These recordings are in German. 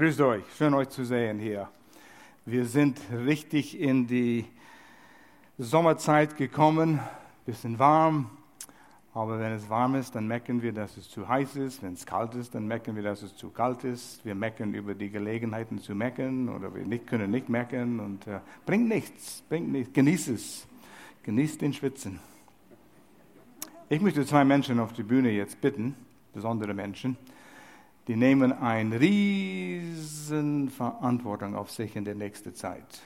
Grüßt euch, schön euch zu sehen hier. Wir sind richtig in die Sommerzeit gekommen, bisschen warm, aber wenn es warm ist, dann merken wir, dass es zu heiß ist. Wenn es kalt ist, dann merken wir, dass es zu kalt ist. Wir meckern über die Gelegenheiten zu meckern oder wir nicht, können nicht meckern und äh, bringt nichts, bringt nichts. Genieß es, genieß den Schwitzen. Ich möchte zwei Menschen auf die Bühne jetzt bitten, besondere Menschen die nehmen eine riesen Verantwortung auf sich in der nächsten Zeit.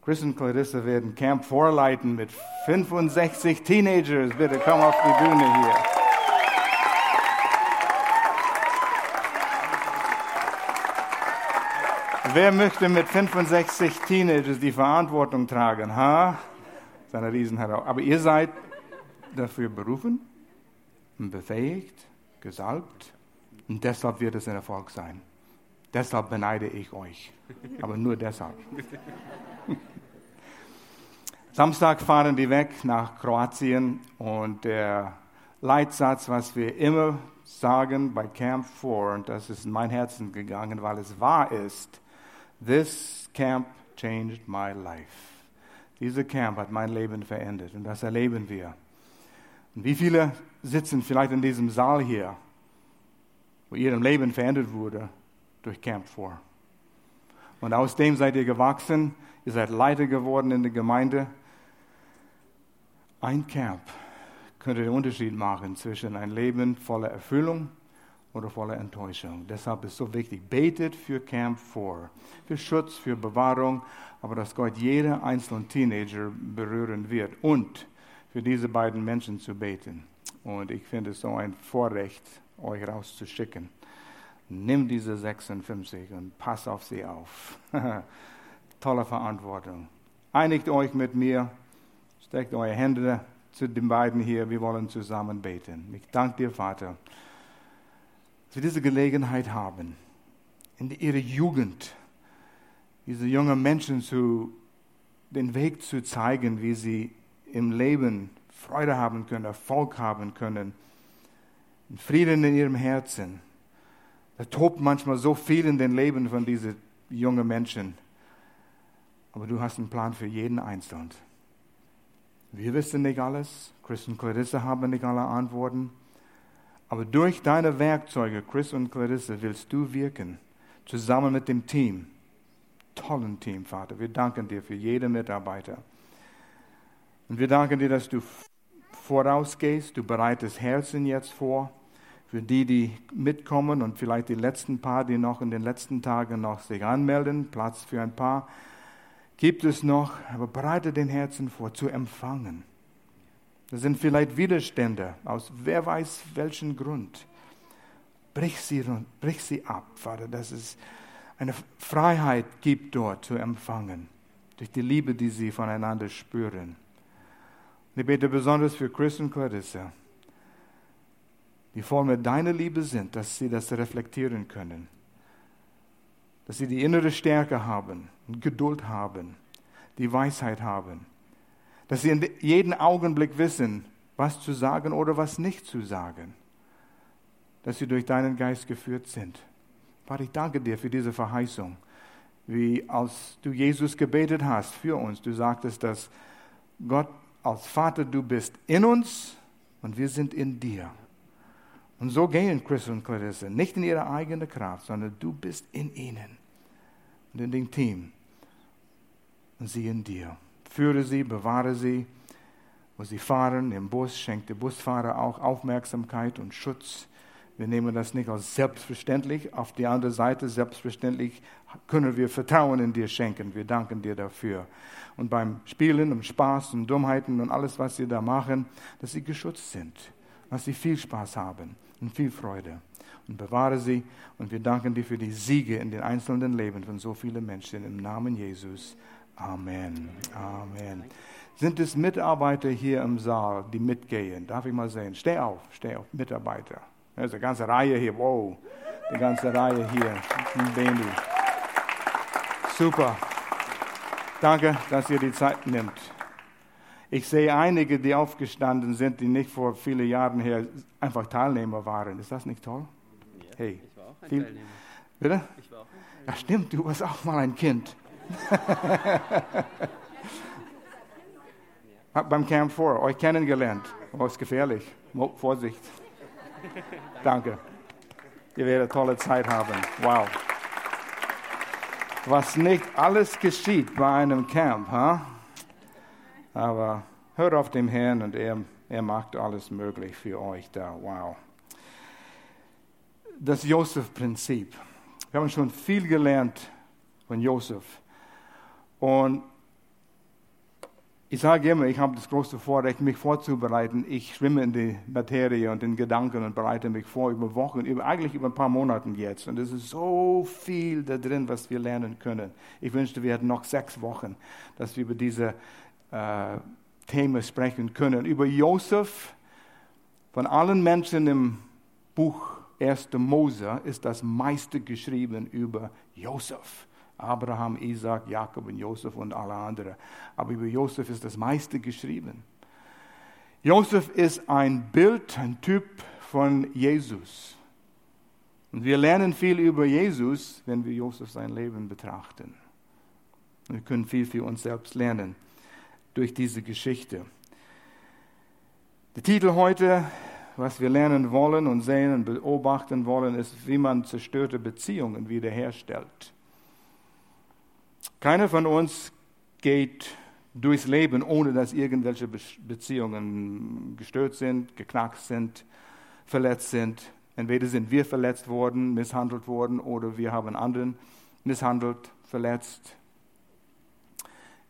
Chris und Clarissa werden Camp vorleiten mit 65 Teenagers. Bitte komm auf die Bühne hier. Wer möchte mit 65 Teenagers die Verantwortung tragen? Ha? Das ist eine Riesenherausforderung. Aber ihr seid dafür berufen befähigt, gesalbt und deshalb wird es ein Erfolg sein. Deshalb beneide ich euch. Aber nur deshalb. Samstag fahren die weg nach Kroatien und der Leitsatz, was wir immer sagen bei Camp 4, und das ist in mein Herzen gegangen, weil es wahr ist, this camp changed my life. Dieser Camp hat mein Leben verändert und das erleben wir. Und wie viele sitzen vielleicht in diesem Saal hier wo ihrem Leben verändert wurde durch Camp 4. Und aus dem seid ihr gewachsen, ihr seid Leiter geworden in der Gemeinde. Ein Camp könnte den Unterschied machen zwischen ein Leben voller Erfüllung oder voller Enttäuschung. Deshalb ist es so wichtig, betet für Camp 4, für Schutz, für Bewahrung, aber dass Gott jeder einzelne Teenager berühren wird und für diese beiden Menschen zu beten. Und ich finde es so ein Vorrecht, euch rauszuschicken. Nimm diese 56 und pass auf sie auf. Tolle Verantwortung. Einigt euch mit mir, steckt eure Hände zu den beiden hier, wir wollen zusammen beten. Ich danke dir, Vater, dass wir diese Gelegenheit haben, in ihrer Jugend diese jungen Menschen zu, den Weg zu zeigen, wie sie im Leben Freude haben können, Erfolg haben können Frieden in ihrem Herzen. Da tobt manchmal so viel in den Leben von diesen jungen Menschen. Aber du hast einen Plan für jeden Einzelnen. Wir wissen nicht alles. Chris und Clarissa haben nicht alle Antworten. Aber durch deine Werkzeuge, Chris und Clarissa, willst du wirken. Zusammen mit dem Team. Tollen Team, Vater. Wir danken dir für jeden Mitarbeiter. Und wir danken dir, dass du vorausgehst. Du bereitest Herzen jetzt vor für die, die mitkommen und vielleicht die letzten paar, die noch in den letzten Tagen noch sich anmelden, Platz für ein paar, gibt es noch, aber bereite den Herzen vor, zu empfangen. Das sind vielleicht Widerstände, aus wer weiß welchen Grund. Brich sie, brich sie ab, Vater, dass es eine Freiheit gibt dort zu empfangen, durch die Liebe, die sie voneinander spüren. ich bete besonders für Chris und Clarissa die mit deiner Liebe sind, dass sie das reflektieren können. Dass sie die innere Stärke haben, Geduld haben, die Weisheit haben. Dass sie in jedem Augenblick wissen, was zu sagen oder was nicht zu sagen. Dass sie durch deinen Geist geführt sind. Vater, ich danke dir für diese Verheißung. Wie als du Jesus gebetet hast für uns, du sagtest, dass Gott als Vater, du bist in uns und wir sind in dir. Und so gehen Chris und Clarissa, nicht in ihrer eigenen Kraft, sondern du bist in ihnen und in dem Team und sie in dir. Führe sie, bewahre sie, wo sie fahren, im Bus, schenkt der Busfahrer auch Aufmerksamkeit und Schutz. Wir nehmen das nicht als selbstverständlich. Auf die andere Seite, selbstverständlich können wir Vertrauen in dir schenken. Wir danken dir dafür. Und beim Spielen und Spaß und Dummheiten und alles, was sie da machen, dass sie geschützt sind, dass sie viel Spaß haben und viel Freude. Und bewahre sie. Und wir danken dir für die Siege in den einzelnen Leben von so vielen Menschen. Im Namen Jesus. Amen. Amen. Sind es Mitarbeiter hier im Saal, die mitgehen? Darf ich mal sehen? Steh auf, steh auf, Mitarbeiter. Da ist eine ganze Reihe hier. Wow, die ganze Reihe hier. Baby. Super. Danke, dass ihr die Zeit nimmt. Ich sehe einige, die aufgestanden sind, die nicht vor vielen Jahren her einfach Teilnehmer waren. Ist das nicht toll? Ja, hey, ich war auch ein viel, Teilnehmer. Bitte? Ich war auch Ja, stimmt, du warst auch mal ein Kind. Beim Camp vor euch kennengelernt. Oh, ist gefährlich. Vorsicht. Danke. Ihr werdet tolle Zeit haben. Wow. Was nicht alles geschieht bei einem Camp, huh? Aber hört auf den Herrn und er, er macht alles möglich für euch da. Wow. Das Josef-Prinzip. Wir haben schon viel gelernt von Josef. Und ich sage immer, ich habe das große Vorrecht, mich vorzubereiten. Ich schwimme in die Materie und in Gedanken und bereite mich vor über Wochen, über, eigentlich über ein paar Monate jetzt. Und es ist so viel da drin, was wir lernen können. Ich wünschte, wir hätten noch sechs Wochen, dass wir über diese äh, Themen sprechen können. Über Josef, von allen Menschen im Buch 1. Mose ist das meiste geschrieben über Josef. Abraham, Isaac, Jakob und Josef und alle anderen. Aber über Josef ist das meiste geschrieben. Josef ist ein Bild, ein Typ von Jesus. Und wir lernen viel über Jesus, wenn wir Josef sein Leben betrachten. Wir können viel für uns selbst lernen durch diese Geschichte. Der Titel heute, was wir lernen wollen und sehen und beobachten wollen, ist, wie man zerstörte Beziehungen wiederherstellt. Keiner von uns geht durchs Leben, ohne dass irgendwelche Beziehungen gestört sind, geknackt sind, verletzt sind. Entweder sind wir verletzt worden, misshandelt worden oder wir haben anderen misshandelt, verletzt.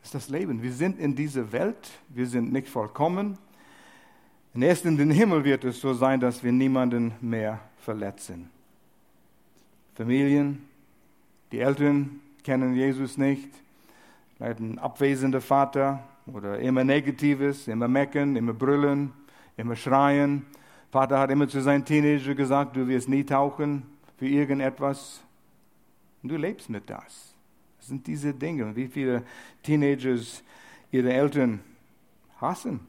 Ist das Leben. Wir sind in dieser Welt, wir sind nicht vollkommen. Und erst in den Himmel wird es so sein, dass wir niemanden mehr verletzen. Familien, die Eltern, kennen Jesus nicht. Vielleicht ein abwesender Vater oder immer Negatives, immer mecken, immer brüllen, immer schreien. Vater hat immer zu seinen Teenager gesagt, du wirst nie tauchen für irgendetwas. Und du lebst mit das. Das sind diese Dinge. Wie viele Teenagers ihre Eltern hassen,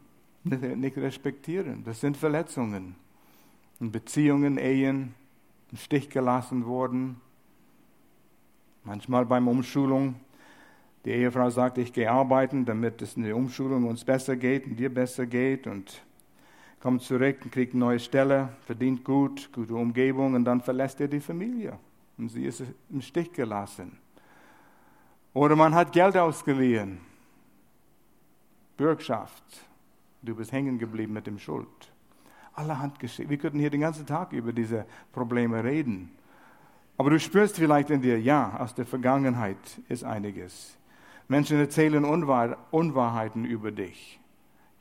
nicht respektieren. Das sind Verletzungen. In Beziehungen, Ehen, im Stich gelassen worden, Manchmal beim Umschulung, die Ehefrau sagt, ich gehe arbeiten, damit es in der Umschulung uns besser geht und dir besser geht und kommt zurück und kriegt eine neue Stelle, verdient gut, gute Umgebung und dann verlässt er die Familie und sie ist im Stich gelassen. Oder man hat Geld ausgeliehen, Bürgschaft, du bist hängen geblieben mit dem Schuld. Allerhand geschehen. Wir könnten hier den ganzen Tag über diese Probleme reden. Aber du spürst vielleicht in dir, ja, aus der Vergangenheit ist einiges. Menschen erzählen Unwahr Unwahrheiten über dich.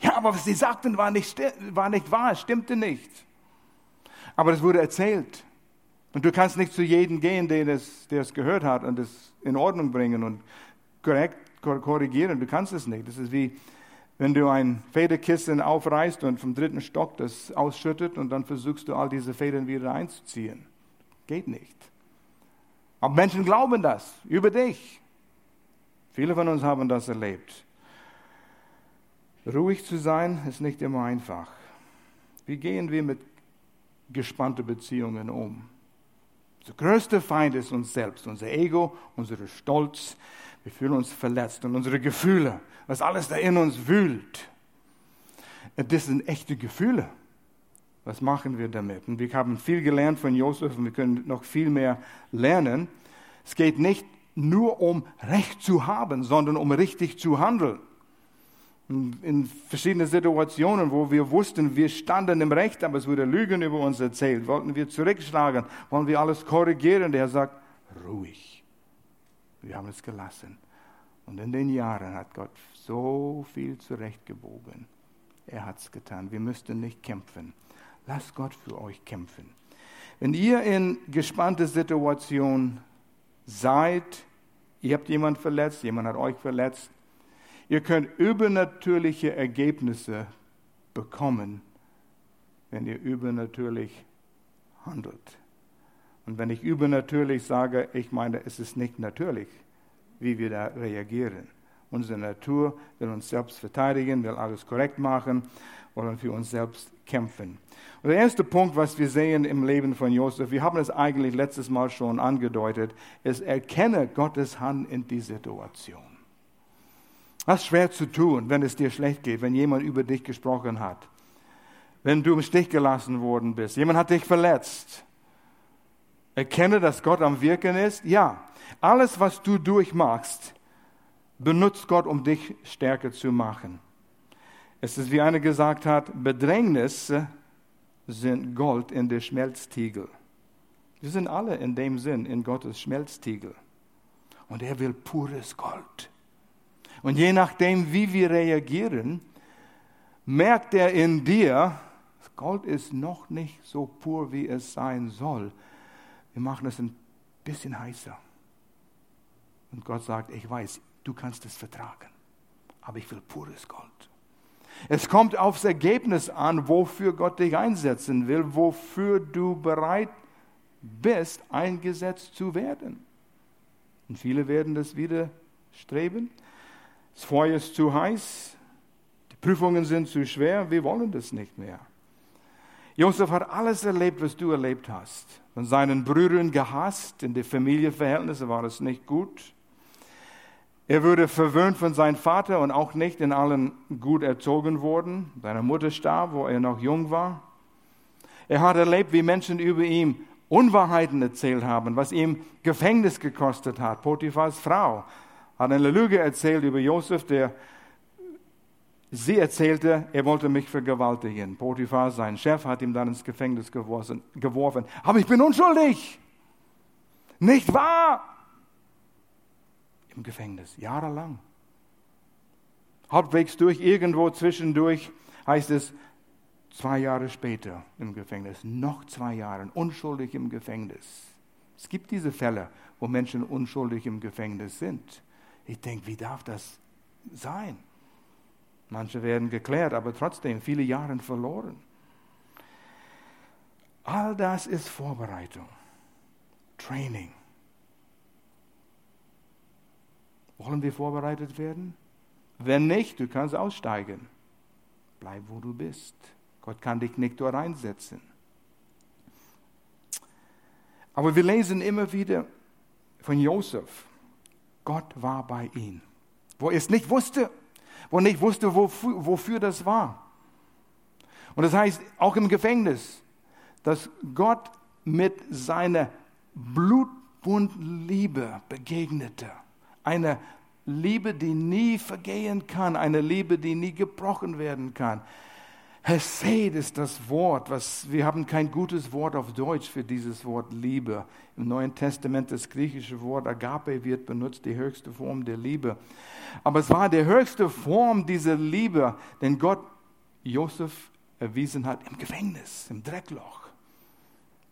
Ja, aber was sie sagten, war nicht, war nicht wahr, stimmte nicht. Aber es wurde erzählt. Und du kannst nicht zu jedem gehen, der es, der es gehört hat und es in Ordnung bringen und korrekt korrigieren. Du kannst es nicht. Das ist wie, wenn du ein Federkissen aufreißt und vom dritten Stock das ausschüttet und dann versuchst du all diese Federn wieder einzuziehen. Geht nicht. Aber Menschen glauben das über dich. Viele von uns haben das erlebt. Ruhig zu sein ist nicht immer einfach. Wie gehen wir mit gespannten Beziehungen um? Der größte Feind ist uns selbst, unser Ego, unser Stolz. Wir fühlen uns verletzt und unsere Gefühle, was alles da in uns wühlt. Das sind echte Gefühle. Was machen wir damit? Und wir haben viel gelernt von Josef und wir können noch viel mehr lernen. Es geht nicht nur um Recht zu haben, sondern um richtig zu handeln. In verschiedenen Situationen, wo wir wussten, wir standen im Recht, aber es wurde Lügen über uns erzählt, wollten wir zurückschlagen, wollen wir alles korrigieren. Der sagt, ruhig. Wir haben es gelassen. Und in den Jahren hat Gott so viel zurechtgebogen. Er hat es getan. Wir müssten nicht kämpfen. Lasst Gott für euch kämpfen. Wenn ihr in gespannte Situationen seid, ihr habt jemand verletzt, jemand hat euch verletzt, ihr könnt übernatürliche Ergebnisse bekommen, wenn ihr übernatürlich handelt. Und wenn ich übernatürlich sage, ich meine, es ist nicht natürlich, wie wir da reagieren. Unsere Natur will uns selbst verteidigen, will alles korrekt machen, wollen für uns selbst kämpfen. Und der erste Punkt, was wir sehen im Leben von Josef, wir haben es eigentlich letztes Mal schon angedeutet, ist, erkenne Gottes Hand in die Situation. Das ist schwer zu tun, wenn es dir schlecht geht, wenn jemand über dich gesprochen hat, wenn du im Stich gelassen worden bist, jemand hat dich verletzt. Erkenne, dass Gott am Wirken ist. Ja, alles, was du durchmachst, benutzt Gott, um dich stärker zu machen. Es ist, wie einer gesagt hat, Bedrängnisse sind Gold in der Schmelztiegel. Wir sind alle in dem Sinn in Gottes Schmelztiegel. Und er will pures Gold. Und je nachdem, wie wir reagieren, merkt er in dir, das Gold ist noch nicht so pur, wie es sein soll. Wir machen es ein bisschen heißer. Und Gott sagt, ich weiß, du kannst es vertragen, aber ich will pures Gold. Es kommt aufs Ergebnis an, wofür Gott dich einsetzen will, wofür du bereit bist, eingesetzt zu werden. Und viele werden das wieder streben. Das Feuer ist zu heiß, die Prüfungen sind zu schwer, wir wollen das nicht mehr. Josef hat alles erlebt, was du erlebt hast. Von seinen Brüdern gehasst, in den Familienverhältnissen war es nicht gut. Er wurde verwöhnt von seinem Vater und auch nicht in allen gut erzogen worden. Seine Mutter starb, wo er noch jung war. Er hat erlebt, wie Menschen über ihn Unwahrheiten erzählt haben, was ihm Gefängnis gekostet hat. Potiphas Frau hat eine Lüge erzählt über Josef, der sie erzählte, er wollte mich vergewaltigen. Potiphar, sein Chef, hat ihm dann ins Gefängnis geworfen. Aber ich bin unschuldig. Nicht wahr? Im Gefängnis, jahrelang. Halbwegs durch, irgendwo zwischendurch heißt es, zwei Jahre später im Gefängnis, noch zwei Jahre, unschuldig im Gefängnis. Es gibt diese Fälle, wo Menschen unschuldig im Gefängnis sind. Ich denke, wie darf das sein? Manche werden geklärt, aber trotzdem viele Jahre verloren. All das ist Vorbereitung, Training. Wollen wir vorbereitet werden? Wenn nicht, du kannst aussteigen. Bleib, wo du bist. Gott kann dich nicht dort einsetzen. Aber wir lesen immer wieder von Josef. Gott war bei ihm. Wo er es nicht wusste, wo er nicht wusste, wofür, wofür das war. Und das heißt, auch im Gefängnis, dass Gott mit seiner blutbunden Liebe begegnete. Eine Liebe, die nie vergehen kann, eine Liebe, die nie gebrochen werden kann. Hesed ist das Wort, was, wir haben kein gutes Wort auf Deutsch für dieses Wort Liebe. Im Neuen Testament das griechische Wort Agape wird benutzt, die höchste Form der Liebe. Aber es war die höchste Form dieser Liebe, den Gott Josef erwiesen hat im Gefängnis, im Dreckloch,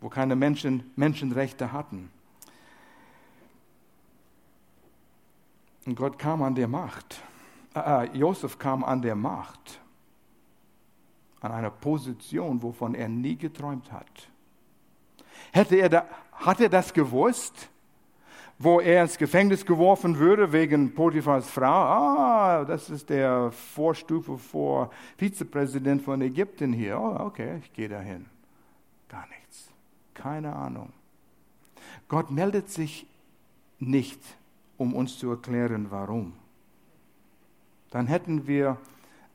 wo keine Menschen Menschenrechte hatten. Und Gott kam an der Macht. Äh, äh Josef kam an der Macht an einer Position, wovon er nie geträumt hat. Hätte er da, hat er das gewusst, wo er ins Gefängnis geworfen würde wegen Potiphars Frau? Ah, das ist der Vorstufe vor Vizepräsident von Ägypten hier. Oh, okay, ich gehe dahin. Gar nichts. Keine Ahnung. Gott meldet sich nicht, um uns zu erklären, warum. Dann hätten wir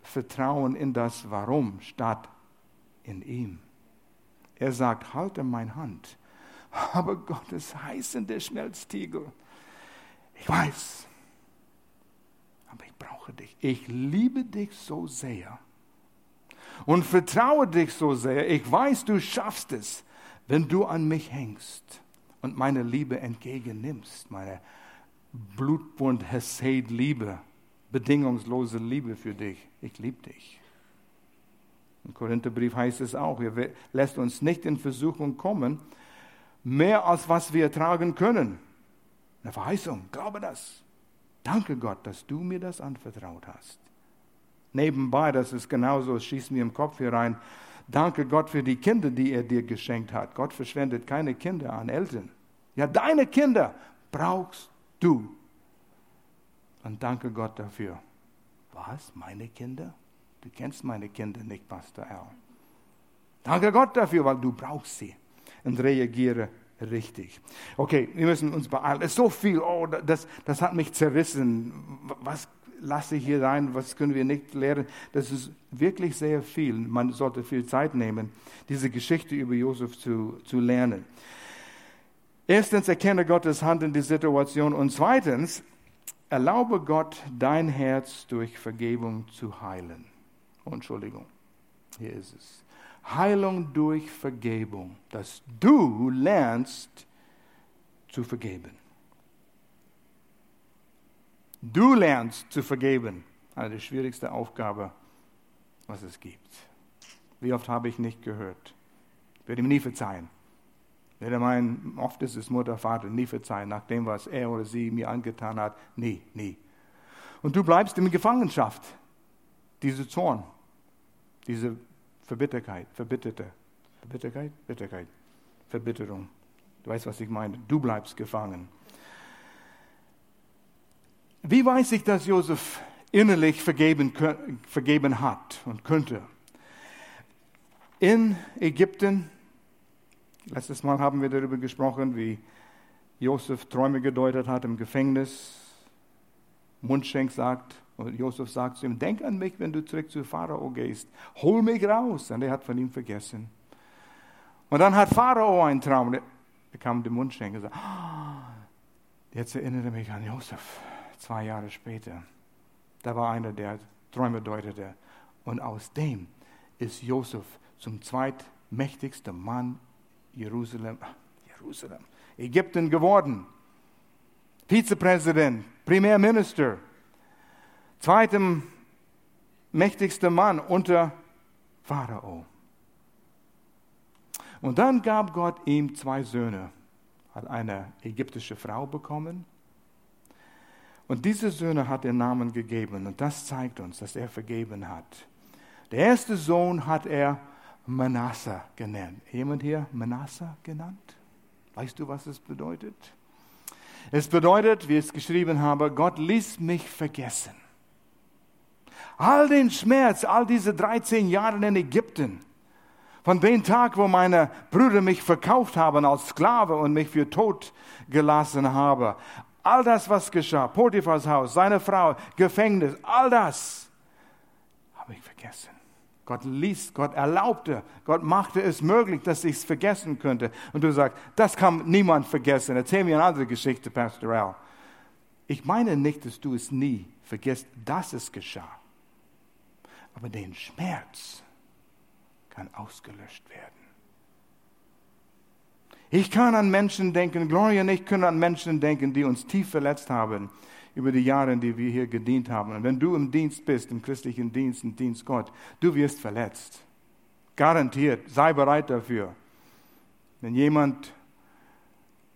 Vertrauen in das Warum statt in ihm. Er sagt, halte meine Hand. Aber Gott ist heiß in der Schmelztiegel. Ich weiß, aber ich brauche dich. Ich liebe dich so sehr und vertraue dich so sehr. Ich weiß, du schaffst es, wenn du an mich hängst und meine Liebe entgegennimmst, meine Blutbund Hesed Liebe bedingungslose Liebe für dich. Ich liebe dich. Im Korintherbrief heißt es auch, er lässt uns nicht in Versuchung kommen, mehr als was wir tragen können. Eine Verheißung, glaube das. Danke Gott, dass du mir das anvertraut hast. Nebenbei, das ist genauso, es schießt mir im Kopf hier rein. Danke Gott für die Kinder, die er dir geschenkt hat. Gott verschwendet keine Kinder an Eltern. Ja, deine Kinder brauchst du. Und danke Gott dafür. Was? Meine Kinder? Du kennst meine Kinder nicht, Pastor Al. Danke Gott dafür, weil du brauchst sie. Und reagiere richtig. Okay, wir müssen uns beeilen. Es ist so viel, oh, das, das hat mich zerrissen. Was lasse ich hier rein, was können wir nicht lernen? Das ist wirklich sehr viel. Man sollte viel Zeit nehmen, diese Geschichte über Josef zu, zu lernen. Erstens, erkenne Gottes Hand in die Situation und zweitens, erlaube Gott, dein Herz durch Vergebung zu heilen. Oh, Entschuldigung, hier ist es. Heilung durch Vergebung, dass du lernst zu vergeben. Du lernst zu vergeben. Eine der schwierigsten Aufgaben, was es gibt. Wie oft habe ich nicht gehört? Ich werde ihm nie verzeihen. Werde meinen, oft ist es Mutter, Vater, nie verzeihen, nach dem, was er oder sie mir angetan hat. Nie, nie. Und du bleibst in Gefangenschaft. Diese Zorn, diese Verbitterkeit, Verbitterte, Verbitterkeit, Bitterkeit, Verbitterung. Du weißt, was ich meine. Du bleibst gefangen. Wie weiß ich, dass Josef innerlich vergeben, vergeben hat und könnte? In Ägypten, letztes Mal haben wir darüber gesprochen, wie Josef Träume gedeutet hat im Gefängnis. Mundschenk sagt, und Josef sagt zu ihm, denk an mich, wenn du zurück zu Pharao gehst. Hol mich raus. Und er hat von ihm vergessen. Und dann hat Pharao einen Traum. Er kam dem Mundschenk und sagte, ah, jetzt erinnere mich an Josef zwei Jahre später. Da war einer, der Träume deutete. Und aus dem ist Josef zum zweitmächtigsten Mann Jerusalem, Jerusalem, Ägypten geworden. Vizepräsident, Premierminister, zweitem mächtigster Mann unter Pharao. Und dann gab Gott ihm zwei Söhne, hat eine ägyptische Frau bekommen und diese Söhne hat er Namen gegeben und das zeigt uns, dass er vergeben hat. Der erste Sohn hat er Manasseh genannt. Jemand hier Manasseh genannt? Weißt du, was es bedeutet? Es bedeutet, wie ich es geschrieben habe, Gott ließ mich vergessen. All den Schmerz, all diese 13 Jahre in Ägypten, von dem Tag, wo meine Brüder mich verkauft haben als Sklave und mich für tot gelassen haben, All das, was geschah, Potiphas Haus, seine Frau, Gefängnis, all das habe ich vergessen. Gott ließ, Gott erlaubte, Gott machte es möglich, dass ich es vergessen könnte. Und du sagst, das kann niemand vergessen. Erzähl mir eine andere Geschichte, Pastor Al. Ich meine nicht, dass du es nie vergisst, dass es geschah. Aber den Schmerz kann ausgelöscht werden. Ich kann an Menschen denken, Gloria und ich können an Menschen denken, die uns tief verletzt haben über die Jahre, die wir hier gedient haben. Und wenn du im Dienst bist, im christlichen Dienst, im Dienst Gott, du wirst verletzt. Garantiert. Sei bereit dafür. Wenn jemand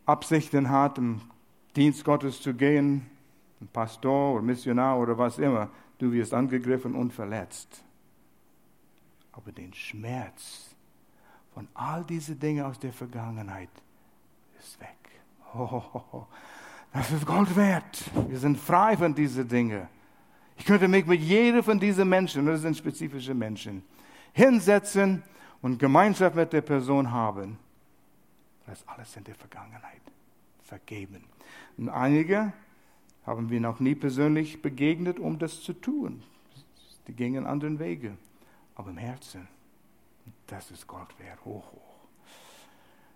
Absichten hat, im Dienst Gottes zu gehen, ein Pastor oder Missionar oder was immer, du wirst angegriffen und verletzt. Aber den Schmerz, und all diese Dinge aus der Vergangenheit ist weg. Oh, das ist Gold wert. Wir sind frei von diesen Dingen. Ich könnte mich mit jedem von diesen Menschen, das sind spezifische Menschen, hinsetzen und Gemeinschaft mit der Person haben. Das ist alles in der Vergangenheit. Vergeben. Und einige haben wir noch nie persönlich begegnet, um das zu tun. Die gingen anderen Wege. Aber im Herzen das ist Gold wert, hoch, hoch.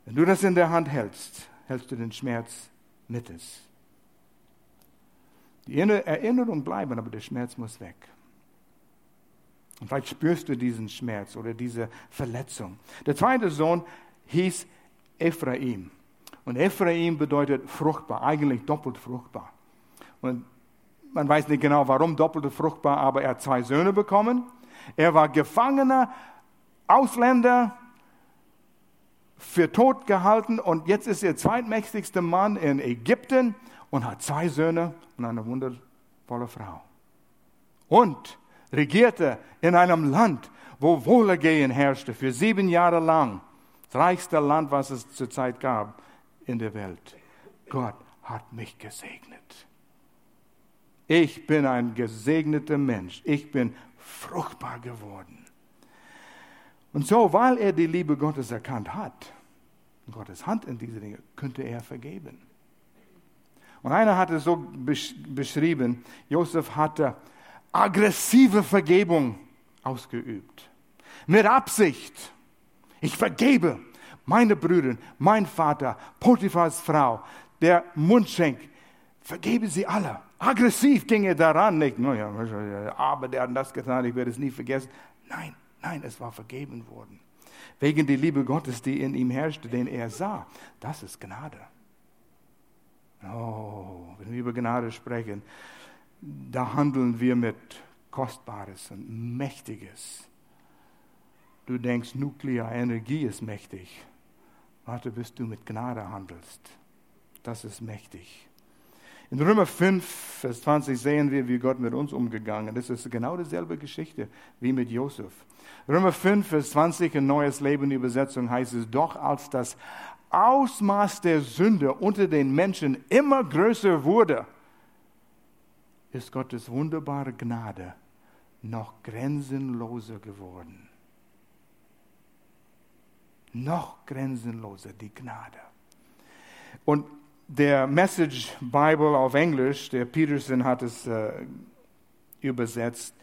Wenn du das in der Hand hältst, hältst du den Schmerz mit es. Die Erinnerungen bleiben, aber der Schmerz muss weg. Und vielleicht spürst du diesen Schmerz oder diese Verletzung. Der zweite Sohn hieß Ephraim. Und Ephraim bedeutet fruchtbar, eigentlich doppelt fruchtbar. Und man weiß nicht genau, warum doppelt fruchtbar, aber er hat zwei Söhne bekommen. Er war Gefangener Ausländer für tot gehalten und jetzt ist er zweitmächtigster Mann in Ägypten und hat zwei Söhne und eine wundervolle Frau. Und regierte in einem Land, wo Wohlergehen herrschte für sieben Jahre lang. Das reichste Land, was es zurzeit gab in der Welt. Gott hat mich gesegnet. Ich bin ein gesegneter Mensch. Ich bin fruchtbar geworden. Und so, weil er die Liebe Gottes erkannt hat, Gottes Hand in diese Dinge, könnte er vergeben. Und einer hat es so beschrieben, Josef hatte aggressive Vergebung ausgeübt. Mit Absicht. Ich vergebe meine Brüder, mein Vater, Potiphas Frau, der Mundschenk. Vergebe sie alle. Aggressiv ging er daran. Nicht, aber der hat das getan, ich werde es nie vergessen. Nein, nein, es war vergeben worden. Wegen der Liebe Gottes, die in ihm herrschte, den er sah. Das ist Gnade. Oh, wenn wir über Gnade sprechen, da handeln wir mit Kostbares und Mächtiges. Du denkst, Nuklearenergie ist mächtig. Warte, bis du mit Gnade handelst. Das ist mächtig. In Römer 5, Vers 20 sehen wir, wie Gott mit uns umgegangen ist. Das ist genau dieselbe Geschichte wie mit Josef. Römer 5, Vers 20 in Neues Leben Übersetzung heißt es, doch als das Ausmaß der Sünde unter den Menschen immer größer wurde, ist Gottes wunderbare Gnade noch grenzenloser geworden. Noch grenzenloser die Gnade. Und der Message Bible auf Englisch, der Peterson hat es äh, übersetzt,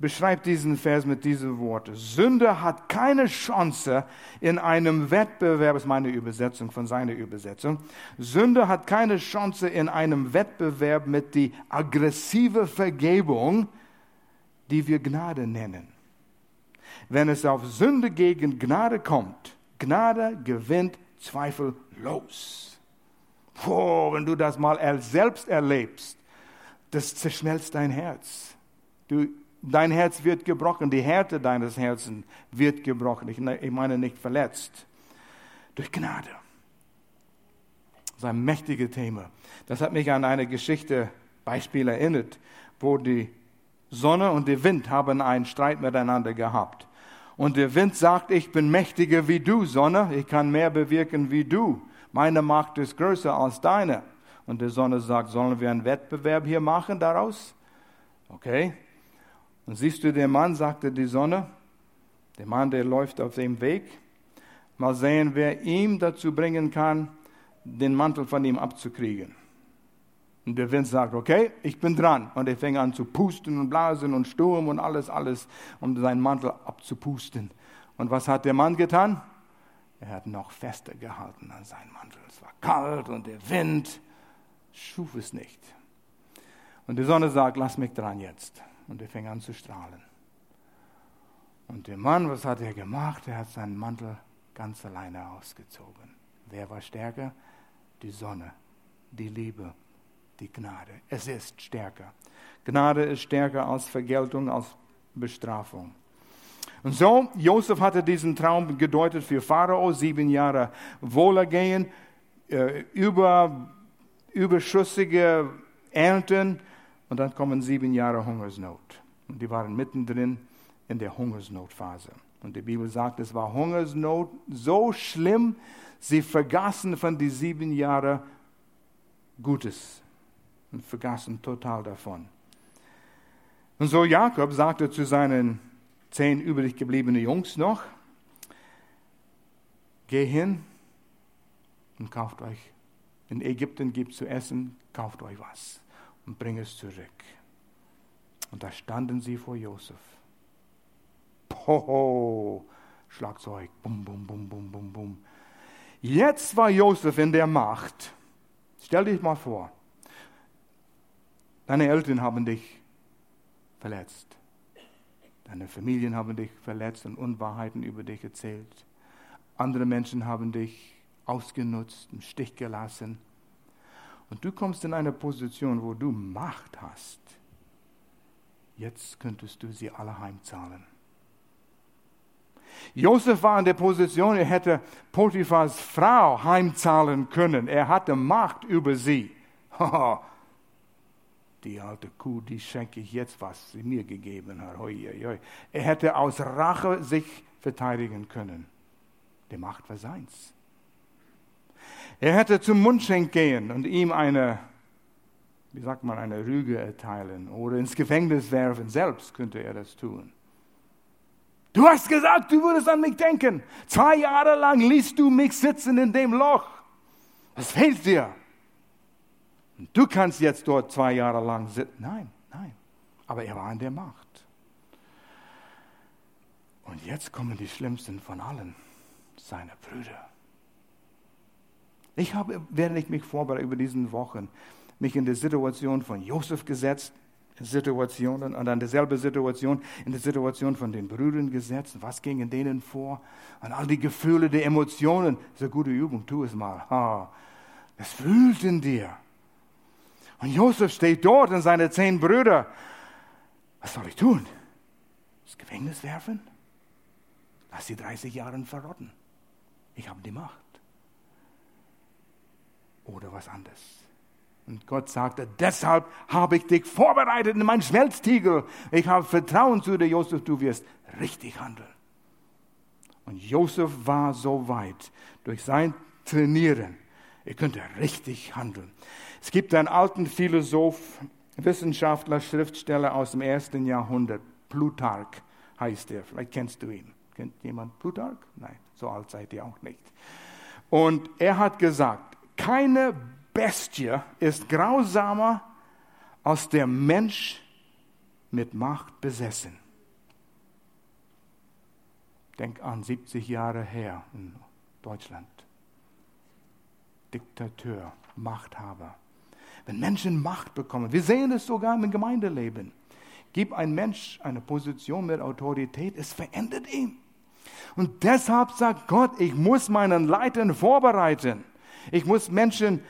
beschreibt diesen Vers mit diesen Worten. Sünde hat keine Chance in einem Wettbewerb, ist meine Übersetzung von seiner Übersetzung. Sünde hat keine Chance in einem Wettbewerb mit der aggressive Vergebung, die wir Gnade nennen. Wenn es auf Sünde gegen Gnade kommt, Gnade gewinnt zweifellos. Oh, wenn du das mal selbst erlebst, das zerschmelzt dein Herz. Du dein Herz wird gebrochen, die Härte deines Herzens wird gebrochen. Ich, ne, ich meine nicht verletzt. Durch Gnade. Das ist ein mächtiges Thema. Das hat mich an eine Geschichte, Beispiel erinnert, wo die Sonne und der Wind haben einen Streit miteinander gehabt. Und der Wind sagt, ich bin mächtiger wie du, Sonne, ich kann mehr bewirken wie du. Meine Macht ist größer als deine. Und die Sonne sagt, sollen wir einen Wettbewerb hier machen daraus? Okay, und siehst du den Mann, sagte die Sonne, der Mann, der läuft auf dem Weg. Mal sehen, wer ihm dazu bringen kann, den Mantel von ihm abzukriegen. Und der Wind sagt, okay, ich bin dran. Und er fängt an zu pusten und blasen und Sturm und alles, alles, um seinen Mantel abzupusten. Und was hat der Mann getan? Er hat noch fester gehalten an seinen Mantel. Es war kalt und der Wind schuf es nicht. Und die Sonne sagt, lass mich dran jetzt und er fing an zu strahlen. Und der Mann, was hat er gemacht? Er hat seinen Mantel ganz alleine ausgezogen. Wer war stärker? Die Sonne, die Liebe, die Gnade. Es ist stärker. Gnade ist stärker als Vergeltung, als Bestrafung. Und so, Josef hatte diesen Traum gedeutet für Pharao, sieben Jahre Wohlergehen, äh, über, überschüssige Ernten, und dann kommen sieben Jahre Hungersnot. Und die waren mittendrin in der Hungersnotphase. Und die Bibel sagt, es war Hungersnot so schlimm, sie vergaßen von den sieben Jahren Gutes und vergaßen total davon. Und so Jakob sagte zu seinen zehn übrig gebliebenen Jungs noch, geh hin und kauft euch. In Ägypten gibt es zu essen, kauft euch was und bring es zurück. Und da standen sie vor Josef. Poho, Schlagzeug, bum, bum, bum, bum, bum, bum. Jetzt war Josef in der Macht. Stell dich mal vor, deine Eltern haben dich verletzt. Deine Familien haben dich verletzt und Unwahrheiten über dich erzählt. Andere Menschen haben dich ausgenutzt, im Stich gelassen. Und du kommst in eine Position, wo du Macht hast. Jetzt könntest du sie alle heimzahlen. Josef war in der Position, er hätte Potiphas Frau heimzahlen können. Er hatte Macht über sie. die alte Kuh, die schenke ich jetzt, was sie mir gegeben hat. Er hätte aus Rache sich verteidigen können. Die Macht war seins. Er hätte zum Mundschenk gehen und ihm eine, wie sagt man, eine Rüge erteilen oder ins Gefängnis werfen. Selbst könnte er das tun. Du hast gesagt, du würdest an mich denken. Zwei Jahre lang ließt du mich sitzen in dem Loch. Was fehlt dir? Du kannst jetzt dort zwei Jahre lang sitzen. Nein, nein. Aber er war in der Macht. Und jetzt kommen die schlimmsten von allen, seine Brüder. Ich habe, während ich mich vorbereite über diesen Wochen, mich in die Situation von Josef gesetzt, Situationen und dann dieselbe Situation in die Situation von den Brüdern gesetzt. Was ging in denen vor? Und all die Gefühle, die Emotionen. Das ist eine gute Übung, tu es mal. Ha. Es fühlt in dir. Und Josef steht dort und seine zehn Brüder. Was soll ich tun? Das Gefängnis werfen? Lass sie 30 Jahre verrotten. Ich habe die Macht. Oder was anderes. Und Gott sagte, deshalb habe ich dich vorbereitet in meinen Schmelztiegel. Ich habe Vertrauen zu dir, Josef, du wirst richtig handeln. Und Josef war so weit durch sein Trainieren, er könnte richtig handeln. Es gibt einen alten Philosoph, Wissenschaftler, Schriftsteller aus dem ersten Jahrhundert, Plutarch heißt er. Vielleicht kennst du ihn. Kennt jemand Plutarch? Nein, so alt seid ihr auch nicht. Und er hat gesagt, keine Bestie ist grausamer als der Mensch mit Macht besessen. Denk an 70 Jahre her in Deutschland. Diktateur, Machthaber. Wenn Menschen Macht bekommen, wir sehen es sogar im Gemeindeleben. Gib ein Mensch eine Position mit Autorität, es verändert ihn. Und deshalb sagt Gott, ich muss meinen Leitern vorbereiten. Ich muss Menschen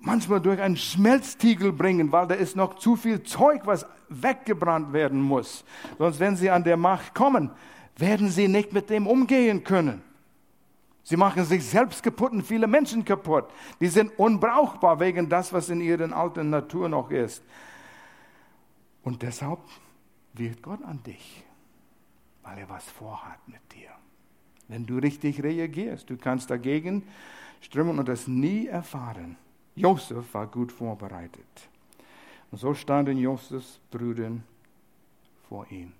manchmal durch einen Schmelztiegel bringen, weil da ist noch zu viel Zeug, was weggebrannt werden muss. Sonst, wenn sie an der Macht kommen, werden sie nicht mit dem umgehen können. Sie machen sich selbst kaputt und viele Menschen kaputt. Die sind unbrauchbar wegen das, was in ihrer alten Natur noch ist. Und deshalb wird Gott an dich, weil er was vorhat mit dir. Wenn du richtig reagierst, du kannst dagegen strömen und das nie erfahren. Josef war gut vorbereitet. Und so standen Josefs Brüder vor ihm.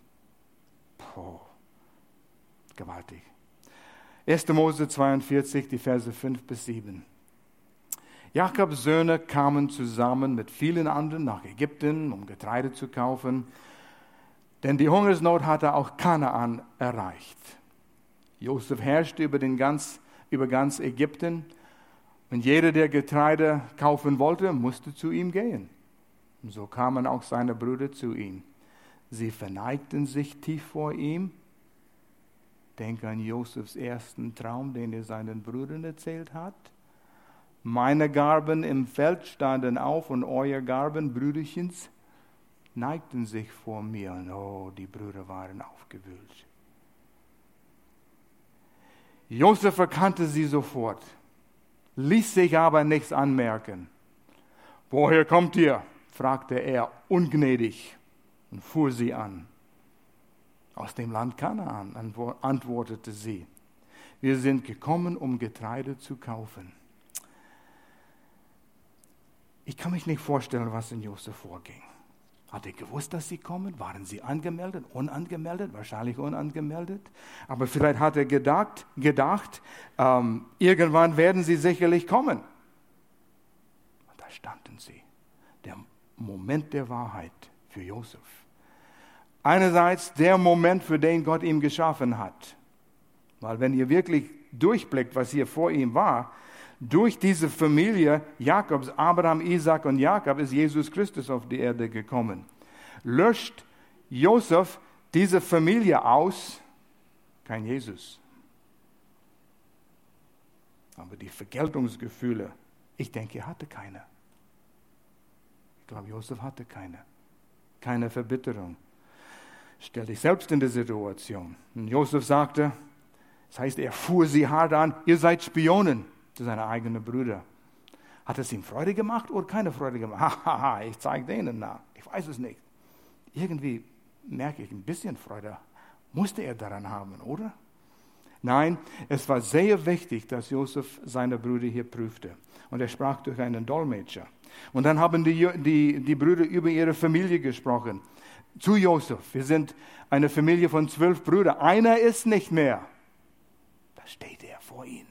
Puh, gewaltig. 1. Mose 42, die Verse 5 bis 7. Jakobs Söhne kamen zusammen mit vielen anderen nach Ägypten, um Getreide zu kaufen, denn die Hungersnot hatte auch Kanaan erreicht. Josef herrschte über, den ganz, über ganz Ägypten und jeder, der Getreide kaufen wollte, musste zu ihm gehen. Und so kamen auch seine Brüder zu ihm. Sie verneigten sich tief vor ihm. Denk an Josefs ersten Traum, den er seinen Brüdern erzählt hat. Meine Garben im Feld standen auf und euer Garben, Brüderchens, neigten sich vor mir. Und oh, die Brüder waren aufgewühlt. Josef erkannte sie sofort ließ sich aber nichts anmerken. Woher kommt ihr? fragte er ungnädig und fuhr sie an. Aus dem Land Kanaan, antwortete sie. Wir sind gekommen, um Getreide zu kaufen. Ich kann mich nicht vorstellen, was in Josef vorging. Hat er gewusst, dass sie kommen? Waren sie angemeldet, unangemeldet? Wahrscheinlich unangemeldet. Aber vielleicht hat er gedacht, gedacht ähm, irgendwann werden sie sicherlich kommen. Und da standen sie. Der Moment der Wahrheit für Josef. Einerseits der Moment, für den Gott ihn geschaffen hat. Weil wenn ihr wirklich durchblickt, was hier vor ihm war, durch diese Familie Jakobs, Abraham, Isaac und Jakob ist Jesus Christus auf die Erde gekommen. Löscht Josef diese Familie aus, kein Jesus. Aber die Vergeltungsgefühle, ich denke, er hatte keine. Ich glaube, Josef hatte keine. Keine Verbitterung. Stell dich selbst in die Situation. Und Josef sagte, das heißt, er fuhr sie hart an, ihr seid Spionen zu seinen eigenen Brüdern. Hat es ihm Freude gemacht oder keine Freude gemacht? Hahaha, ich zeige denen nach. Ich weiß es nicht. Irgendwie merke ich ein bisschen Freude. Musste er daran haben, oder? Nein, es war sehr wichtig, dass Josef seine Brüder hier prüfte. Und er sprach durch einen Dolmetscher. Und dann haben die, die, die Brüder über ihre Familie gesprochen. Zu Josef. Wir sind eine Familie von zwölf Brüdern. Einer ist nicht mehr. Da steht er vor ihnen.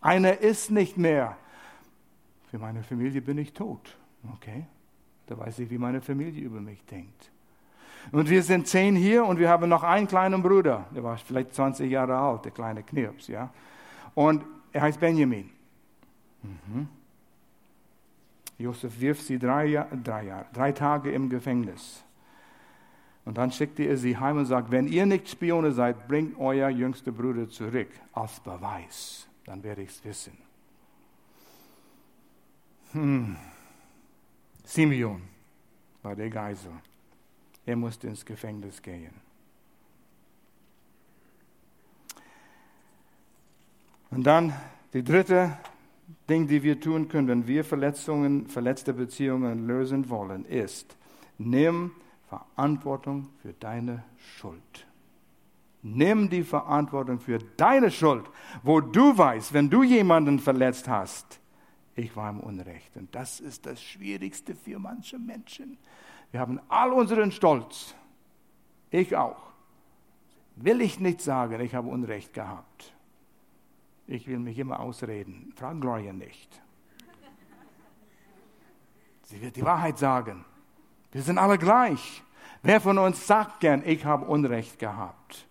Einer ist nicht mehr. Für meine Familie bin ich tot. Okay, da weiß ich, wie meine Familie über mich denkt. Und wir sind zehn hier und wir haben noch einen kleinen Bruder, der war vielleicht 20 Jahre alt, der kleine Knirps, ja. Und er heißt Benjamin. Mhm. Josef wirft sie drei, drei, drei Tage im Gefängnis. Und dann schickte er sie heim und sagt, wenn ihr nicht Spione seid, bringt euer jüngster Bruder zurück als Beweis. Dann werde ich es wissen. Hm. Simeon war der Geisel. Er musste ins Gefängnis gehen. Und dann die dritte Ding, die wir tun können, wenn wir Verletzungen, verletzte Beziehungen lösen wollen, ist, nimm Verantwortung für deine Schuld. Nimm die Verantwortung für deine Schuld, wo du weißt, wenn du jemanden verletzt hast, ich war im Unrecht. Und das ist das Schwierigste für manche Menschen. Wir haben all unseren Stolz. Ich auch. Will ich nicht sagen, ich habe Unrecht gehabt. Ich will mich immer ausreden. Frag Gloria nicht. Sie wird die Wahrheit sagen. Wir sind alle gleich. Wer von uns sagt gern, ich habe Unrecht gehabt?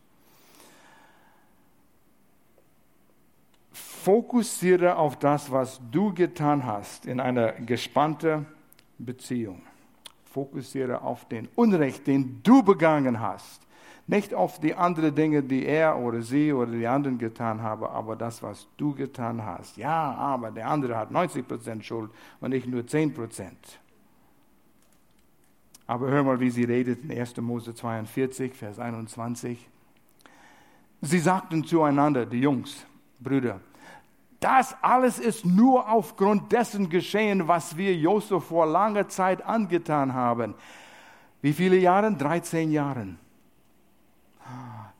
Fokussiere auf das, was du getan hast in einer gespannten Beziehung. Fokussiere auf den Unrecht, den du begangen hast. Nicht auf die anderen Dinge, die er oder sie oder die anderen getan haben, aber das, was du getan hast. Ja, aber der andere hat 90% Schuld und ich nur 10%. Aber hör mal, wie sie redet in 1. Mose 42, Vers 21. Sie sagten zueinander, die Jungs, Brüder, das alles ist nur aufgrund dessen geschehen, was wir Josef vor langer Zeit angetan haben. Wie viele Jahre? 13 Jahren.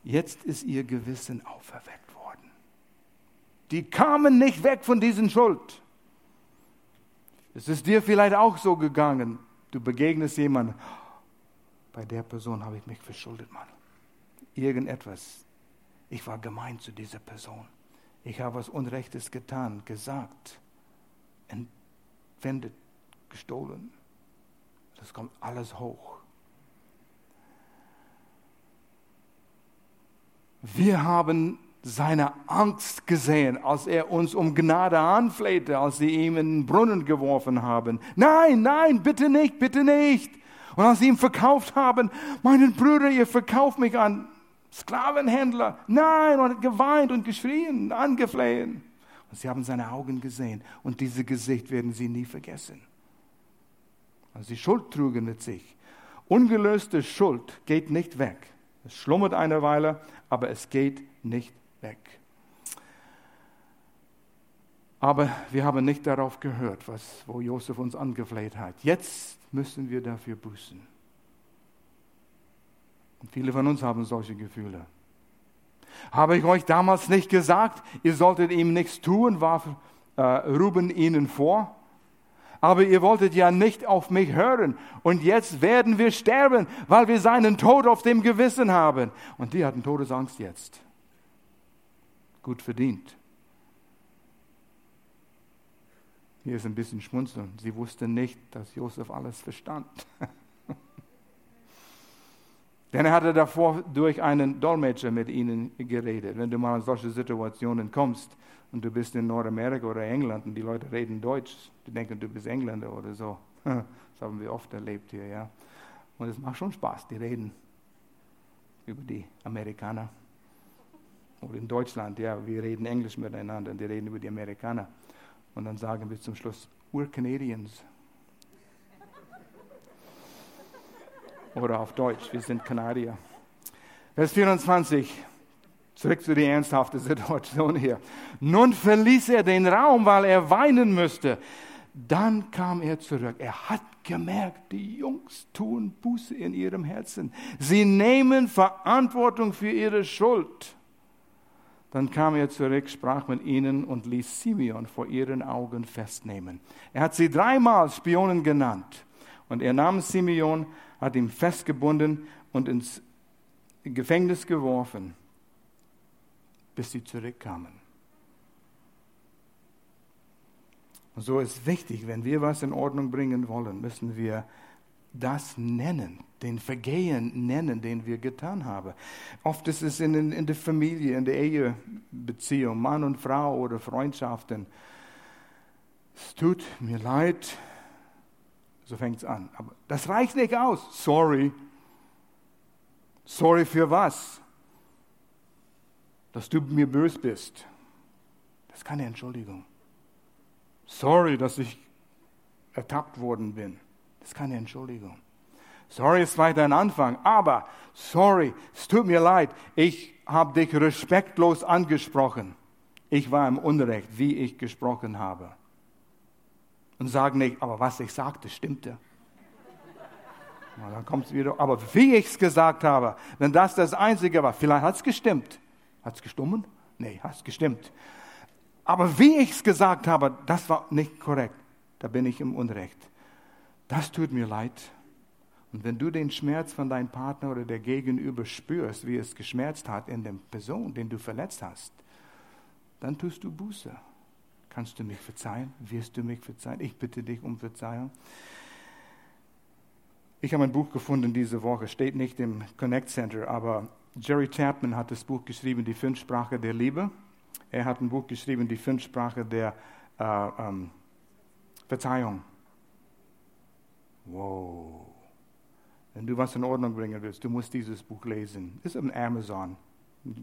Jetzt ist ihr Gewissen auferweckt worden. Die kamen nicht weg von diesen Schuld. Es ist dir vielleicht auch so gegangen. Du begegnest jemandem. Bei der Person habe ich mich verschuldet, Mann. Irgendetwas. Ich war gemein zu dieser Person ich habe was Unrechtes getan, gesagt, entwendet, gestohlen. Das kommt alles hoch. Wir haben seine Angst gesehen, als er uns um Gnade anflehte, als sie ihm in den Brunnen geworfen haben. Nein, nein, bitte nicht, bitte nicht. Und als sie ihn verkauft haben, meinen Brüder, ihr verkauft mich an Sklavenhändler. Nein, und hat geweint und geschrien, angeflehen. Und sie haben seine Augen gesehen und dieses Gesicht werden sie nie vergessen. Also sie Schuld trugen mit sich. Ungelöste Schuld geht nicht weg. Es schlummert eine Weile, aber es geht nicht weg. Aber wir haben nicht darauf gehört, was, wo Josef uns angefleht hat. Jetzt müssen wir dafür büßen. Und viele von uns haben solche Gefühle. Habe ich euch damals nicht gesagt, ihr solltet ihm nichts tun, warf äh, Ruben ihnen vor. Aber ihr wolltet ja nicht auf mich hören. Und jetzt werden wir sterben, weil wir seinen Tod auf dem Gewissen haben. Und die hatten Todesangst jetzt. Gut verdient. Hier ist ein bisschen Schmunzeln. Sie wussten nicht, dass Josef alles verstand. Denn er hatte davor durch einen Dolmetscher mit ihnen geredet. Wenn du mal in solche Situationen kommst und du bist in Nordamerika oder England und die Leute reden Deutsch, die denken, du bist Engländer oder so. Das haben wir oft erlebt hier, ja. Und es macht schon Spaß, die reden über die Amerikaner. Oder in Deutschland, ja, wir reden Englisch miteinander, die reden über die Amerikaner. Und dann sagen wir zum Schluss, we're Canadians. Oder auf Deutsch, wir sind Kanadier. Vers 24. Zurück zu der ernsthaften Situation hier. Nun verließ er den Raum, weil er weinen müsste. Dann kam er zurück. Er hat gemerkt, die Jungs tun Buße in ihrem Herzen. Sie nehmen Verantwortung für ihre Schuld. Dann kam er zurück, sprach mit ihnen und ließ Simeon vor ihren Augen festnehmen. Er hat sie dreimal Spionen genannt. Und er nahm Simeon, hat ihn festgebunden und ins Gefängnis geworfen, bis sie zurückkamen. Und so ist wichtig, wenn wir was in Ordnung bringen wollen, müssen wir das nennen, den Vergehen nennen, den wir getan haben. Oft ist es in, in der Familie, in der Ehebeziehung, Mann und Frau oder Freundschaften. Es tut mir leid, so fängt es an. Aber das reicht nicht aus. Sorry. Sorry für was? Dass du mir böse bist. Das ist keine Entschuldigung. Sorry, dass ich ertappt worden bin. Ist keine Entschuldigung. Sorry ist weiter ein Anfang, aber sorry, es tut mir leid, ich habe dich respektlos angesprochen. Ich war im Unrecht, wie ich gesprochen habe. Und sag nicht, aber was ich sagte, stimmte. Na, dann kommt es wieder, aber wie ich es gesagt habe, wenn das das Einzige war, vielleicht hat es gestimmt. Hat es gestummen? Nee, hat es gestimmt. Aber wie ich es gesagt habe, das war nicht korrekt. Da bin ich im Unrecht. Das tut mir leid. Und wenn du den Schmerz von deinem Partner oder der Gegenüber spürst, wie es geschmerzt hat in der Person, den du verletzt hast, dann tust du Buße. Kannst du mich verzeihen? Wirst du mich verzeihen? Ich bitte dich um Verzeihung. Ich habe ein Buch gefunden diese Woche, steht nicht im Connect Center, aber Jerry Chapman hat das Buch geschrieben, Die Fünfsprache der Liebe. Er hat ein Buch geschrieben, Die Fünfsprache der äh, ähm, Verzeihung. Wow. Wenn du was in Ordnung bringen willst, du musst dieses Buch lesen. Ist auf Amazon.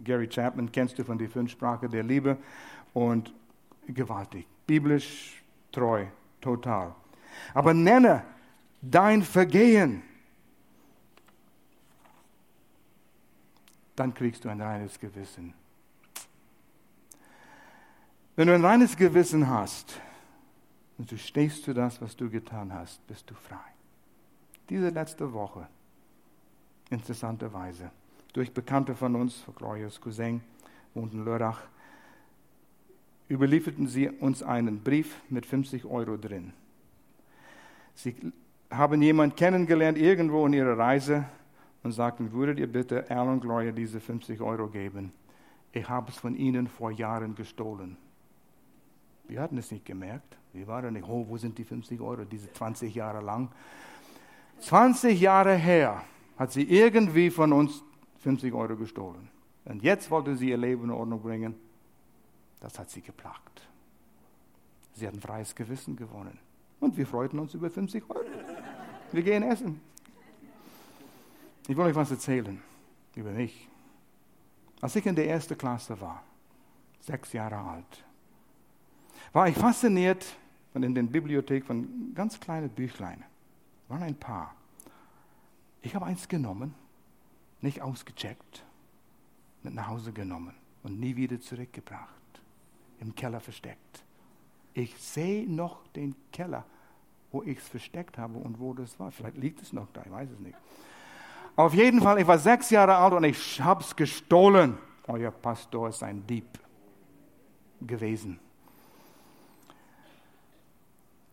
Gary Chapman kennst du von die Fünfsprache der Liebe und gewaltig, biblisch treu, total. Aber nenne dein Vergehen. Dann kriegst du ein reines Gewissen. Wenn du ein reines Gewissen hast und du stehst für das, was du getan hast, bist du frei. Diese letzte Woche, interessanterweise, durch Bekannte von uns, Glorias Cousin, wohnt in Lörrach, überlieferten sie uns einen Brief mit 50 Euro drin. Sie haben jemanden kennengelernt irgendwo in ihrer Reise und sagten, würdet ihr bitte Al und Gloria diese 50 Euro geben? Ich habe es von ihnen vor Jahren gestohlen. Wir hatten es nicht gemerkt. Wir waren nicht, oh, wo sind die 50 Euro, diese 20 Jahre lang. 20 Jahre her hat sie irgendwie von uns 50 Euro gestohlen. Und jetzt wollte sie ihr Leben in Ordnung bringen. Das hat sie geplagt. Sie hat ein freies Gewissen gewonnen. Und wir freuten uns über 50 Euro. Wir gehen essen. Ich will euch was erzählen über mich. Als ich in der ersten Klasse war, sechs Jahre alt, war ich fasziniert von in der Bibliothek von ganz kleinen Büchlein. Waren ein paar. Ich habe eins genommen, nicht ausgecheckt, mit nach Hause genommen und nie wieder zurückgebracht. Im Keller versteckt. Ich sehe noch den Keller, wo ich es versteckt habe und wo das war. Vielleicht liegt es noch da, ich weiß es nicht. Auf jeden Fall, ich war sechs Jahre alt und ich habe es gestohlen. Euer Pastor ist ein Dieb gewesen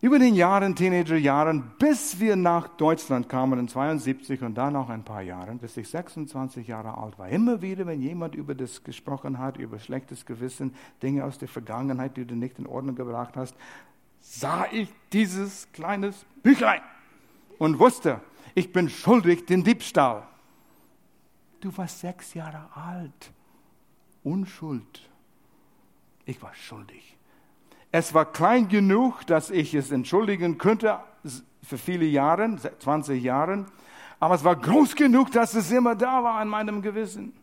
über den Jahren, Teenagerjahren, bis wir nach Deutschland kamen in 72 und dann noch ein paar Jahren, bis ich 26 Jahre alt war. Immer wieder, wenn jemand über das gesprochen hat, über schlechtes Gewissen, Dinge aus der Vergangenheit, die du nicht in Ordnung gebracht hast, sah ich dieses kleines Büchlein und wusste, ich bin schuldig den Diebstahl. Du warst sechs Jahre alt. Unschuld. Ich war schuldig. Es war klein genug, dass ich es entschuldigen könnte für viele Jahre, 20 Jahre, aber es war groß genug, dass es immer da war in meinem Gewissen.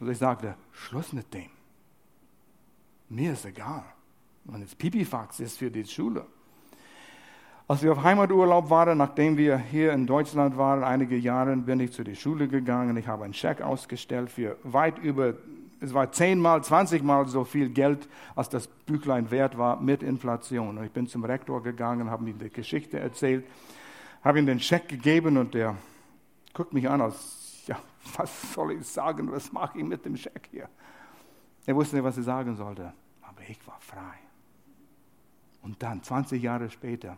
Und ich sagte, Schluss mit dem. Mir ist egal. Wenn es Pipifax ist für die Schule. Als wir auf Heimaturlaub waren, nachdem wir hier in Deutschland waren, einige Jahre, bin ich zu der Schule gegangen. Ich habe einen Scheck ausgestellt für weit über es war zehnmal, zwanzigmal so viel Geld, als das Büchlein wert war mit Inflation. Und ich bin zum Rektor gegangen, habe ihm die Geschichte erzählt, habe ihm den Scheck gegeben und der guckt mich an als, ja, was soll ich sagen, was mache ich mit dem Scheck hier? Er wusste nicht, was er sagen sollte. Aber ich war frei. Und dann, 20 Jahre später,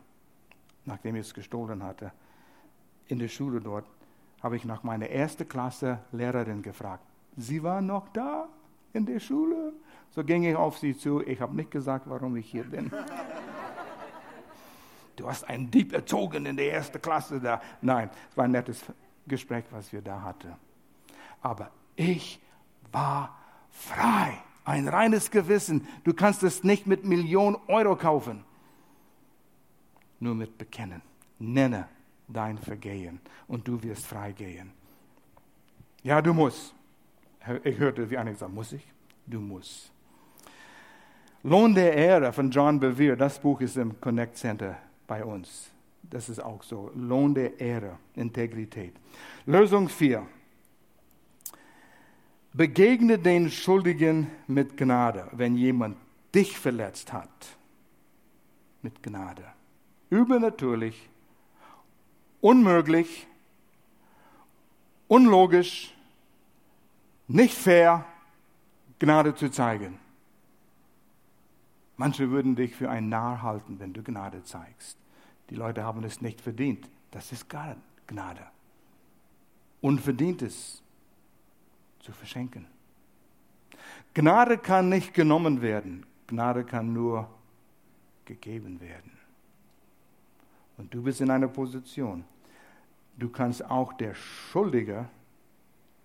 nachdem ich es gestohlen hatte, in der Schule dort, habe ich nach meiner ersten Klasse Lehrerin gefragt. Sie war noch da in der Schule? So ging ich auf sie zu. Ich habe nicht gesagt, warum ich hier bin. Du hast einen Dieb erzogen in der ersten Klasse da. Nein, es war ein nettes Gespräch, was wir da hatten. Aber ich war frei. Ein reines Gewissen. Du kannst es nicht mit Millionen Euro kaufen. Nur mit Bekennen. Nenne dein Vergehen und du wirst frei gehen. Ja, du musst. Ich hörte, wie einer gesagt muss ich? Du musst. Lohn der Ehre von John Bevere, das Buch ist im Connect Center bei uns. Das ist auch so. Lohn der Ehre, Integrität. Lösung 4. Begegne den Schuldigen mit Gnade, wenn jemand dich verletzt hat. Mit Gnade. Übernatürlich, unmöglich, unlogisch, nicht fair, Gnade zu zeigen. Manche würden dich für ein Narr halten, wenn du Gnade zeigst. Die Leute haben es nicht verdient. Das ist Gnade. Unverdientes zu verschenken. Gnade kann nicht genommen werden. Gnade kann nur gegeben werden. Und du bist in einer Position. Du kannst auch der Schuldige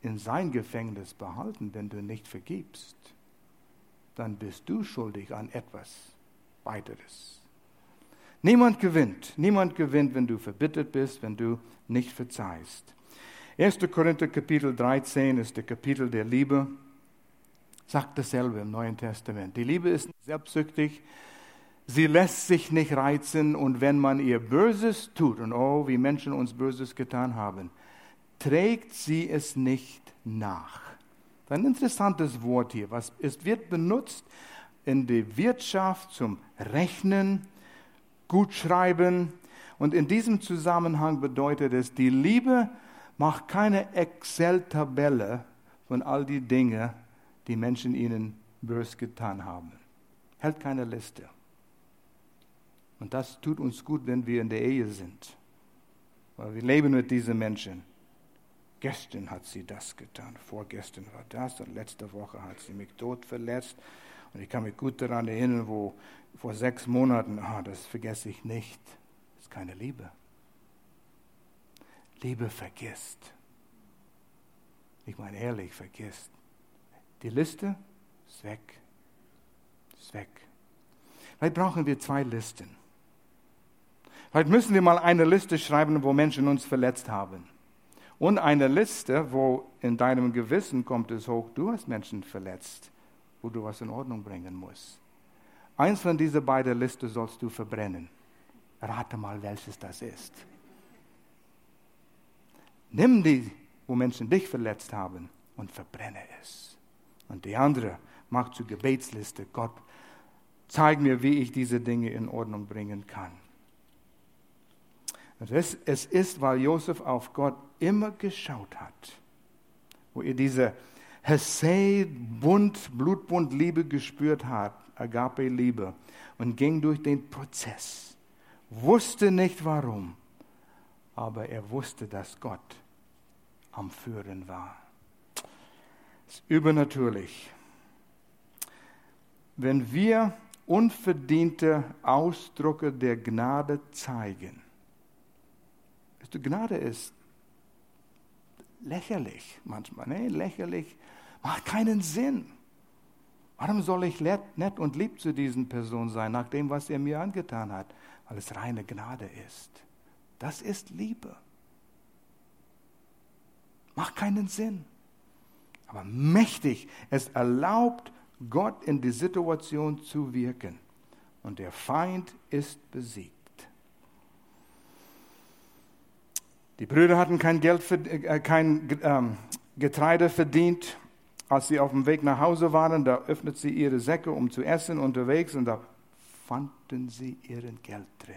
in sein Gefängnis behalten, wenn du nicht vergibst. Dann bist du schuldig an etwas weiteres. Niemand gewinnt. Niemand gewinnt, wenn du verbittert bist, wenn du nicht verzeihst. 1. Korinther Kapitel 13 ist der Kapitel der Liebe. Sagt dasselbe im Neuen Testament. Die Liebe ist selbstsüchtig. Sie lässt sich nicht reizen und wenn man ihr Böses tut, und oh, wie Menschen uns Böses getan haben, trägt sie es nicht nach. Ein interessantes Wort hier. Was, es wird benutzt in der Wirtschaft zum Rechnen, Gutschreiben. Und in diesem Zusammenhang bedeutet es, die Liebe macht keine Excel-Tabelle von all die Dinge, die Menschen ihnen bös getan haben. Hält keine Liste. Und das tut uns gut, wenn wir in der Ehe sind. Weil wir leben mit diesen Menschen. Gestern hat sie das getan, vorgestern war das und letzte Woche hat sie mich tot verletzt. Und ich kann mich gut daran erinnern, wo vor sechs Monaten, ah, das vergesse ich nicht. Das ist keine Liebe. Liebe vergisst. Ich meine ehrlich, vergisst. Die Liste ist weg. Ist weg. Vielleicht brauchen wir zwei Listen. Vielleicht müssen wir mal eine Liste schreiben, wo Menschen uns verletzt haben. Und eine Liste, wo in deinem Gewissen kommt es hoch, du hast Menschen verletzt, wo du was in Ordnung bringen musst. Eins von diesen beiden Listen sollst du verbrennen. Rate mal, welches das ist. Nimm die, wo Menschen dich verletzt haben, und verbrenne es. Und die andere mach zur Gebetsliste. Gott, zeig mir, wie ich diese Dinge in Ordnung bringen kann. Es, es ist, weil Josef auf Gott immer geschaut hat, wo er diese Hesed, Bund, Blutbund Liebe gespürt hat, Agape Liebe, und ging durch den Prozess. Wusste nicht warum, aber er wusste, dass Gott am Führen war. Das ist übernatürlich. Wenn wir unverdiente Ausdrücke der Gnade zeigen, die Gnade ist lächerlich manchmal, ne? lächerlich, macht keinen Sinn. Warum soll ich nett und lieb zu diesen Personen sein, nach dem, was er mir angetan hat? Weil es reine Gnade ist. Das ist Liebe. Macht keinen Sinn. Aber mächtig, es erlaubt Gott in die Situation zu wirken. Und der Feind ist besiegt. Die Brüder hatten kein, Geld, äh, kein ähm, Getreide verdient. Als sie auf dem Weg nach Hause waren, da öffneten sie ihre Säcke, um zu essen unterwegs, und da fanden sie ihren Geld drin.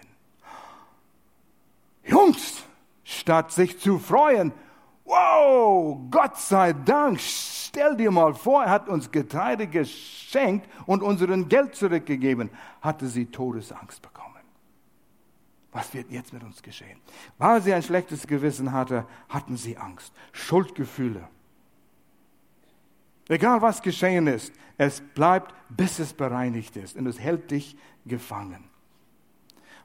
Jungs, statt sich zu freuen, Wow, Gott sei Dank, Stell dir mal vor, er hat uns Getreide geschenkt und unseren Geld zurückgegeben. Hatte sie Todesangst bekommen. Was wird jetzt mit uns geschehen? Weil sie ein schlechtes Gewissen hatte, hatten sie Angst, Schuldgefühle. Egal was geschehen ist, es bleibt, bis es bereinigt ist und es hält dich gefangen.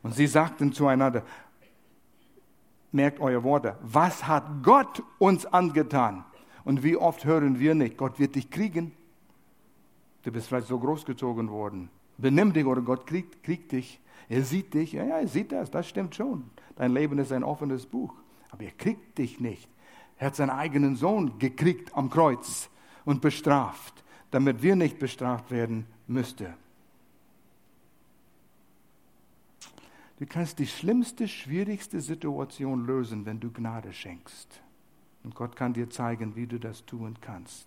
Und sie sagten zueinander, merkt eure Worte, was hat Gott uns angetan? Und wie oft hören wir nicht, Gott wird dich kriegen. Du bist vielleicht so großgezogen worden. Benimm dich oder Gott kriegt, kriegt dich. Er sieht dich. Ja, ja, er sieht das. Das stimmt schon. Dein Leben ist ein offenes Buch. Aber er kriegt dich nicht. Er hat seinen eigenen Sohn gekriegt am Kreuz und bestraft, damit wir nicht bestraft werden müssten. Du kannst die schlimmste, schwierigste Situation lösen, wenn du Gnade schenkst. Und Gott kann dir zeigen, wie du das tun kannst.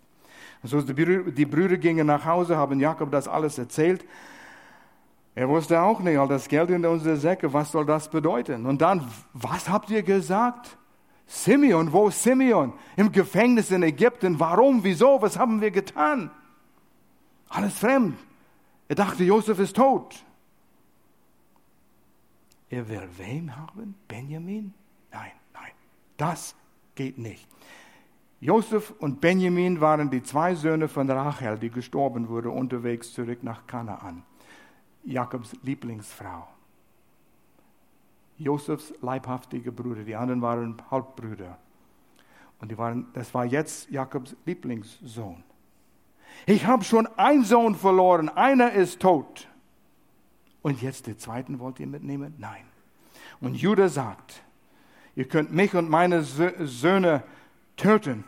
Und so die Brüder, die Brüder gingen nach Hause, haben Jakob das alles erzählt. Er wusste auch nicht, all das Geld in unsere Säcke, was soll das bedeuten? Und dann, was habt ihr gesagt? Simeon, wo ist Simeon? Im Gefängnis in Ägypten. Warum? Wieso? Was haben wir getan? Alles fremd. Er dachte, Josef ist tot. Er will wem haben? Benjamin? Nein, nein, das geht nicht. Josef und Benjamin waren die zwei Söhne von Rachel, die gestorben wurde, unterwegs zurück nach Kanaan. Jakobs Lieblingsfrau. Josefs leibhaftige Brüder, die anderen waren Halbbrüder. Und die waren, das war jetzt Jakobs Lieblingssohn. Ich habe schon einen Sohn verloren, einer ist tot. Und jetzt den zweiten wollt ihr mitnehmen? Nein. Und Judah sagt, ihr könnt mich und meine Söhne töten,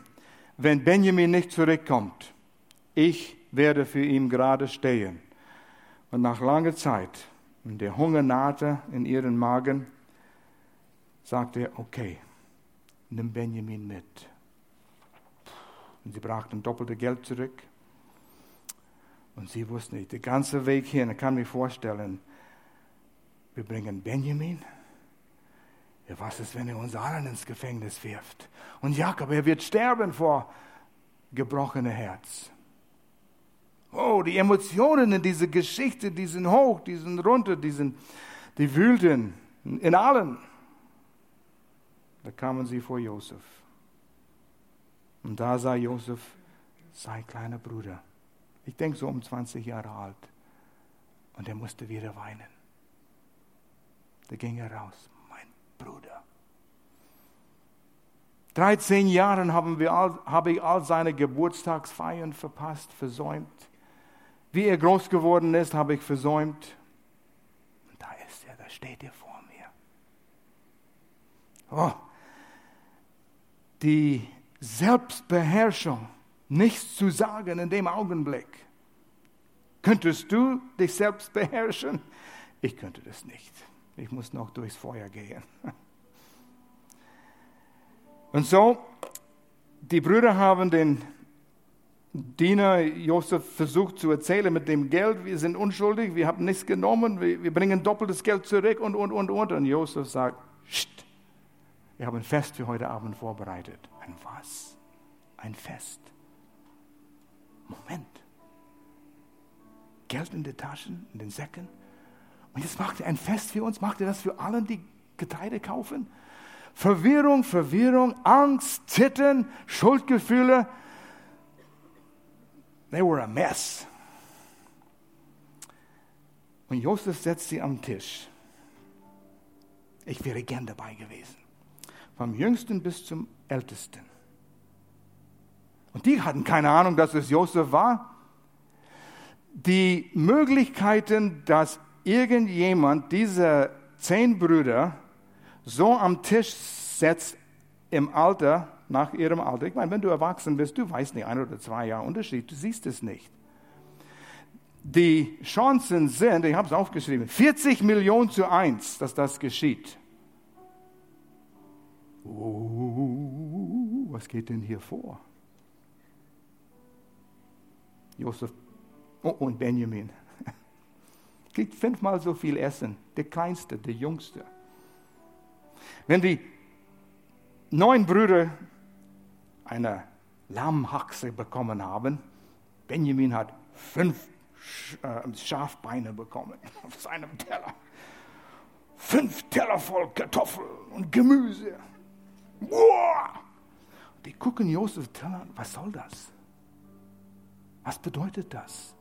wenn Benjamin nicht zurückkommt. Ich werde für ihn gerade stehen. Und nach langer Zeit, wenn der Hunger nahte in ihren Magen, sagte er, okay, nimm Benjamin mit. Und sie brachten doppelte Geld zurück. Und sie wussten nicht, der ganze Weg hin, ich kann mir vorstellen, wir bringen Benjamin. Ja, was ist, wenn er uns allen ins Gefängnis wirft? Und Jakob, er wird sterben vor gebrochenem Herz. Oh, die Emotionen in dieser Geschichte, die sind hoch, die sind runter, die, sind, die wühlten in allen. Da kamen sie vor Josef. Und da sah Josef sein kleiner Bruder. Ich denke so um 20 Jahre alt. Und er musste wieder weinen. Da ging er raus, mein Bruder. 13 Jahre habe ich all seine Geburtstagsfeiern verpasst, versäumt. Wie er groß geworden ist, habe ich versäumt. Und da ist er, da steht er vor mir. Oh, die Selbstbeherrschung, nichts zu sagen in dem Augenblick. Könntest du dich selbst beherrschen? Ich könnte das nicht. Ich muss noch durchs Feuer gehen. Und so, die Brüder haben den Diener Josef versucht zu erzählen mit dem Geld, wir sind unschuldig, wir haben nichts genommen, wir, wir bringen doppeltes Geld zurück und, und, und, und. Und Josef sagt, Psst, wir haben ein Fest für heute Abend vorbereitet. Ein was? Ein Fest. Moment. Geld in den Taschen, in den Säcken. Und jetzt macht er ein Fest für uns. Macht er das für alle, die Getreide kaufen? Verwirrung, Verwirrung, Angst, Zittern, Schuldgefühle. They were a mess. Und Josef setzt sie am Tisch. Ich wäre gern dabei gewesen vom jüngsten bis zum ältesten. Und die hatten keine Ahnung, dass es Josef war. Die Möglichkeiten, dass irgendjemand diese zehn Brüder so am Tisch setzt im Alter, nach ihrem Alter. Ich meine, wenn du erwachsen bist, du weißt nicht, ein oder zwei Jahre Unterschied, du siehst es nicht. Die Chancen sind, ich habe es aufgeschrieben, 40 Millionen zu eins, dass das geschieht. Oh, was geht denn hier vor? Josef oh, und Benjamin kriegt fünfmal so viel Essen, der kleinste, der jüngste. Wenn die neun Brüder eine Lammhaxe bekommen haben. Benjamin hat fünf äh, Schafbeine bekommen auf seinem Teller. Fünf Teller voll Kartoffeln und Gemüse. Boah! Die gucken Josef Teller an. Was soll das? Was bedeutet das?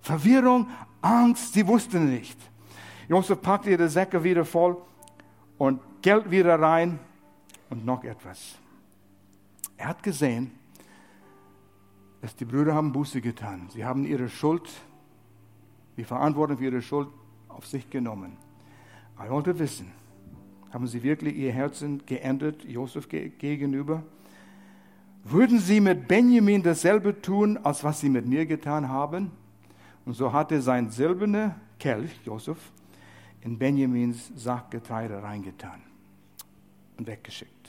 Verwirrung, Angst, sie wussten nicht. Josef packte ihre Säcke wieder voll und Geld wieder rein und noch etwas. Er hat gesehen, dass die Brüder haben Buße getan. Sie haben ihre Schuld, die Verantwortung für ihre Schuld auf sich genommen. Er wollte wissen, haben sie wirklich ihr Herzen geändert Josef gegenüber? Würden sie mit Benjamin dasselbe tun, als was sie mit mir getan haben? Und so hat er sein silberner Kelch, Josef, in Benjamins Sackgetreide reingetan und weggeschickt.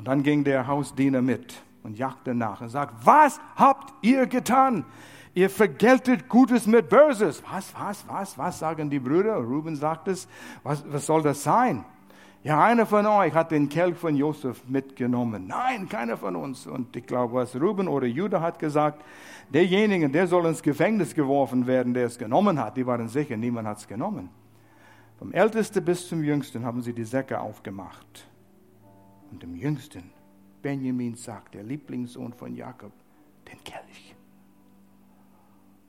Und dann ging der Hausdiener mit und jagte nach und sagt, was habt ihr getan? Ihr vergeltet Gutes mit Böses. Was, was, was, was sagen die Brüder? Ruben sagt es. Was, was soll das sein? Ja, einer von euch hat den Kelch von Josef mitgenommen. Nein, keiner von uns. Und ich glaube, was Ruben oder Judah hat gesagt, derjenige, der soll ins Gefängnis geworfen werden, der es genommen hat. Die waren sicher, niemand hat es genommen. Vom Ältesten bis zum Jüngsten haben sie die Säcke aufgemacht. Und dem Jüngsten, Benjamin sagt, der Lieblingssohn von Jakob, den Kelch.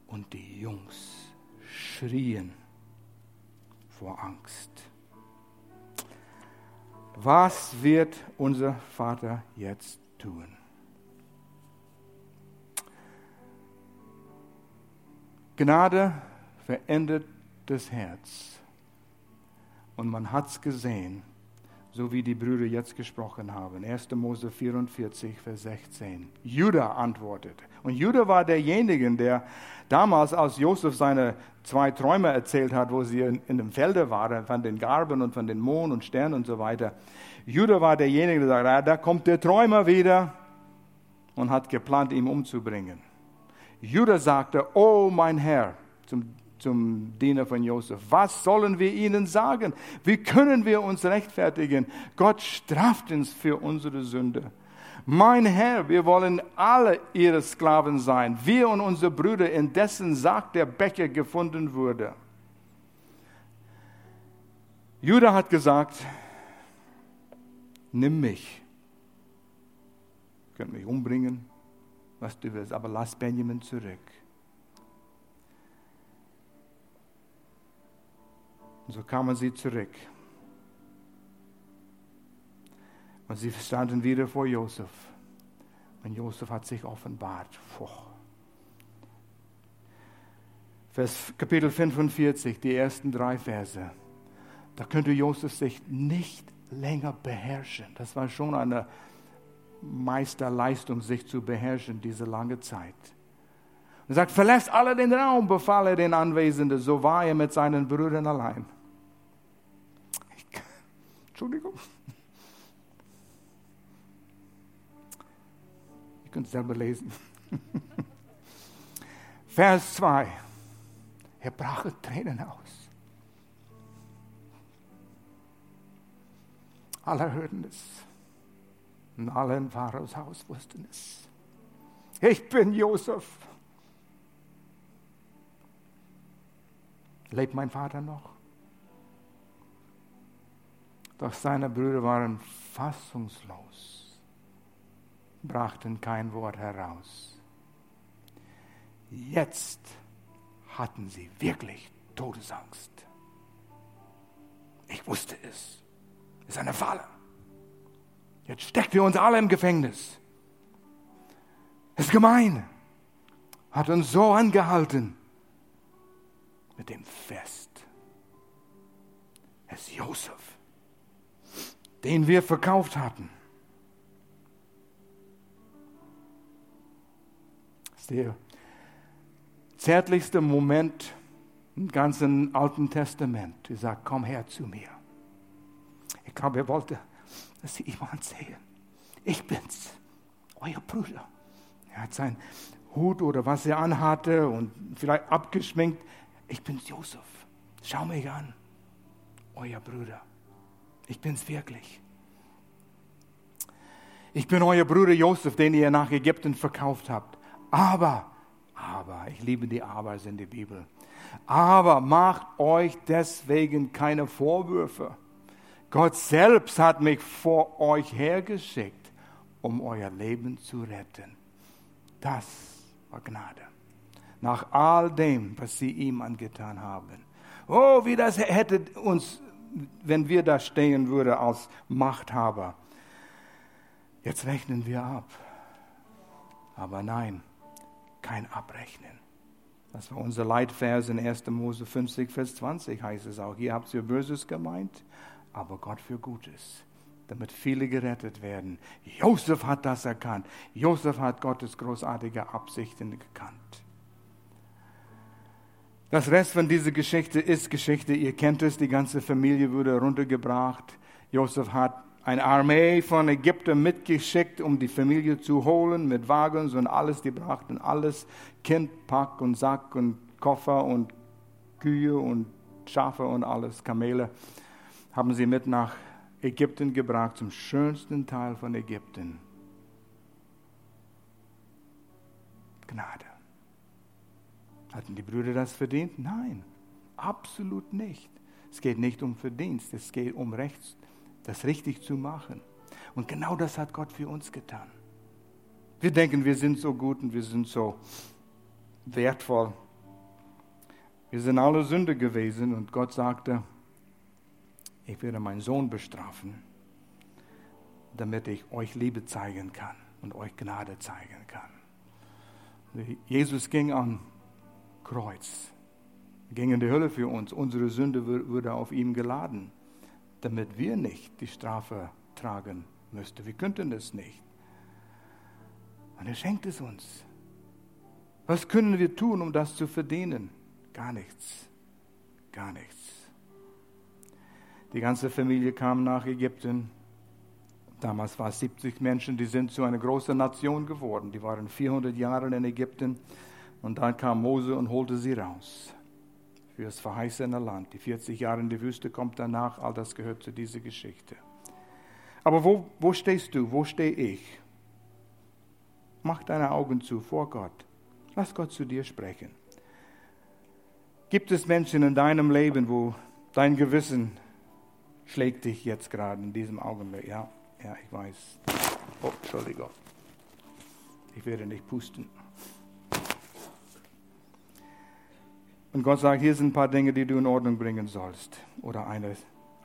Und die Jungs schrien vor Angst. Was wird unser Vater jetzt tun? Gnade verändert das Herz. Und man hat es gesehen, so wie die Brüder jetzt gesprochen haben. 1. Mose 44, Vers 16. Judah antwortet. Und Judah war derjenige, der damals, als Josef seine zwei Träume erzählt hat, wo sie in, in dem Felde waren, von den Garben und von den Mond und Sternen und so weiter. Judah war derjenige, der sagt, ah, da kommt der Träumer wieder und hat geplant, ihn umzubringen. Judah sagte, oh mein Herr, zum zum Diener von Josef. Was sollen wir ihnen sagen? Wie können wir uns rechtfertigen? Gott straft uns für unsere Sünde. Mein Herr, wir wollen alle ihre Sklaven sein, wir und unsere Brüder, in dessen Sarg der Becher gefunden wurde. Judah hat gesagt, nimm mich. Ihr könnt mich umbringen, was du willst, aber lass Benjamin zurück. Und so kamen sie zurück. Und sie standen wieder vor Josef. Und Josef hat sich offenbart. Vers, Kapitel 45, die ersten drei Verse. Da könnte Josef sich nicht länger beherrschen. Das war schon eine Meisterleistung, sich zu beherrschen, diese lange Zeit. Er sagt, verlässt alle den Raum, befahl er den Anwesenden. So war er mit seinen Brüdern allein. Entschuldigung. Ihr könnt es selber lesen. Vers 2. Er brach Tränen aus. Alle hörten es. Und alle im Pharaos Haus wussten es. Ich bin Josef. Lebt mein Vater noch? Doch seine Brüder waren fassungslos, brachten kein Wort heraus. Jetzt hatten sie wirklich Todesangst. Ich wusste es. Es ist eine Falle. Jetzt steckt wir uns alle im Gefängnis. Es ist gemein. Hat uns so angehalten mit dem Fest. Es ist Josef den wir verkauft hatten. Das ist der zärtlichste Moment im ganzen Alten Testament. Er sagt, komm her zu mir. Ich glaube, er wollte, dass sie ihm ansehen. Ich bin's, euer Bruder. Er hat seinen Hut oder was er anhatte und vielleicht abgeschminkt. Ich bin's, Josef. Schau mich an, euer Bruder. Ich bin es wirklich. ich bin euer Bruder Josef, den ihr nach Ägypten verkauft habt. Aber, aber, ich liebe die Abers in der Bibel. Aber macht euch deswegen keine Vorwürfe. Gott selbst hat mich vor euch hergeschickt, um euer Leben zu retten. Das war Gnade. Nach all dem, was sie ihm angetan haben. Oh, wie das hätte uns, wenn wir da stehen würden als Machthaber. Jetzt rechnen wir ab. Aber nein, kein Abrechnen. Das war unser Leitvers in 1. Mose 50, Vers 20 heißt es auch. Hier habt ihr Böses gemeint, aber Gott für Gutes, damit viele gerettet werden. Josef hat das erkannt. Josef hat Gottes großartige Absichten gekannt. Das Rest von dieser Geschichte ist Geschichte. Ihr kennt es, die ganze Familie wurde runtergebracht. Josef hat eine Armee von Ägyptern mitgeschickt, um die Familie zu holen mit Wagens und alles. Die brachten alles, Kind, Pack und Sack und Koffer und Kühe und Schafe und alles, Kamele haben sie mit nach Ägypten gebracht, zum schönsten Teil von Ägypten. Gnade. Hatten die Brüder das verdient? Nein, absolut nicht. Es geht nicht um Verdienst, es geht um Rechts, das richtig zu machen. Und genau das hat Gott für uns getan. Wir denken, wir sind so gut und wir sind so wertvoll. Wir sind alle Sünder gewesen und Gott sagte, ich werde meinen Sohn bestrafen, damit ich euch Liebe zeigen kann und euch Gnade zeigen kann. Jesus ging an Kreuz, ging in die Hölle für uns. Unsere Sünde wurde auf ihm geladen, damit wir nicht die Strafe tragen müssten. Wir könnten es nicht. Und er schenkt es uns. Was können wir tun, um das zu verdienen? Gar nichts. Gar nichts. Die ganze Familie kam nach Ägypten. Damals waren es 70 Menschen, die sind zu einer großen Nation geworden. Die waren 400 Jahre in Ägypten und dann kam Mose und holte sie raus für das verheißene Land. Die 40 Jahre in der Wüste kommt danach, all das gehört zu dieser Geschichte. Aber wo, wo stehst du? Wo stehe ich? Mach deine Augen zu vor Gott. Lass Gott zu dir sprechen. Gibt es Menschen in deinem Leben, wo dein Gewissen schlägt dich jetzt gerade in diesem Augenblick. Ja, ja, ich weiß. Oh, Entschuldigung. Ich werde nicht pusten. Und Gott sagt, hier sind ein paar Dinge, die du in Ordnung bringen sollst. Oder eine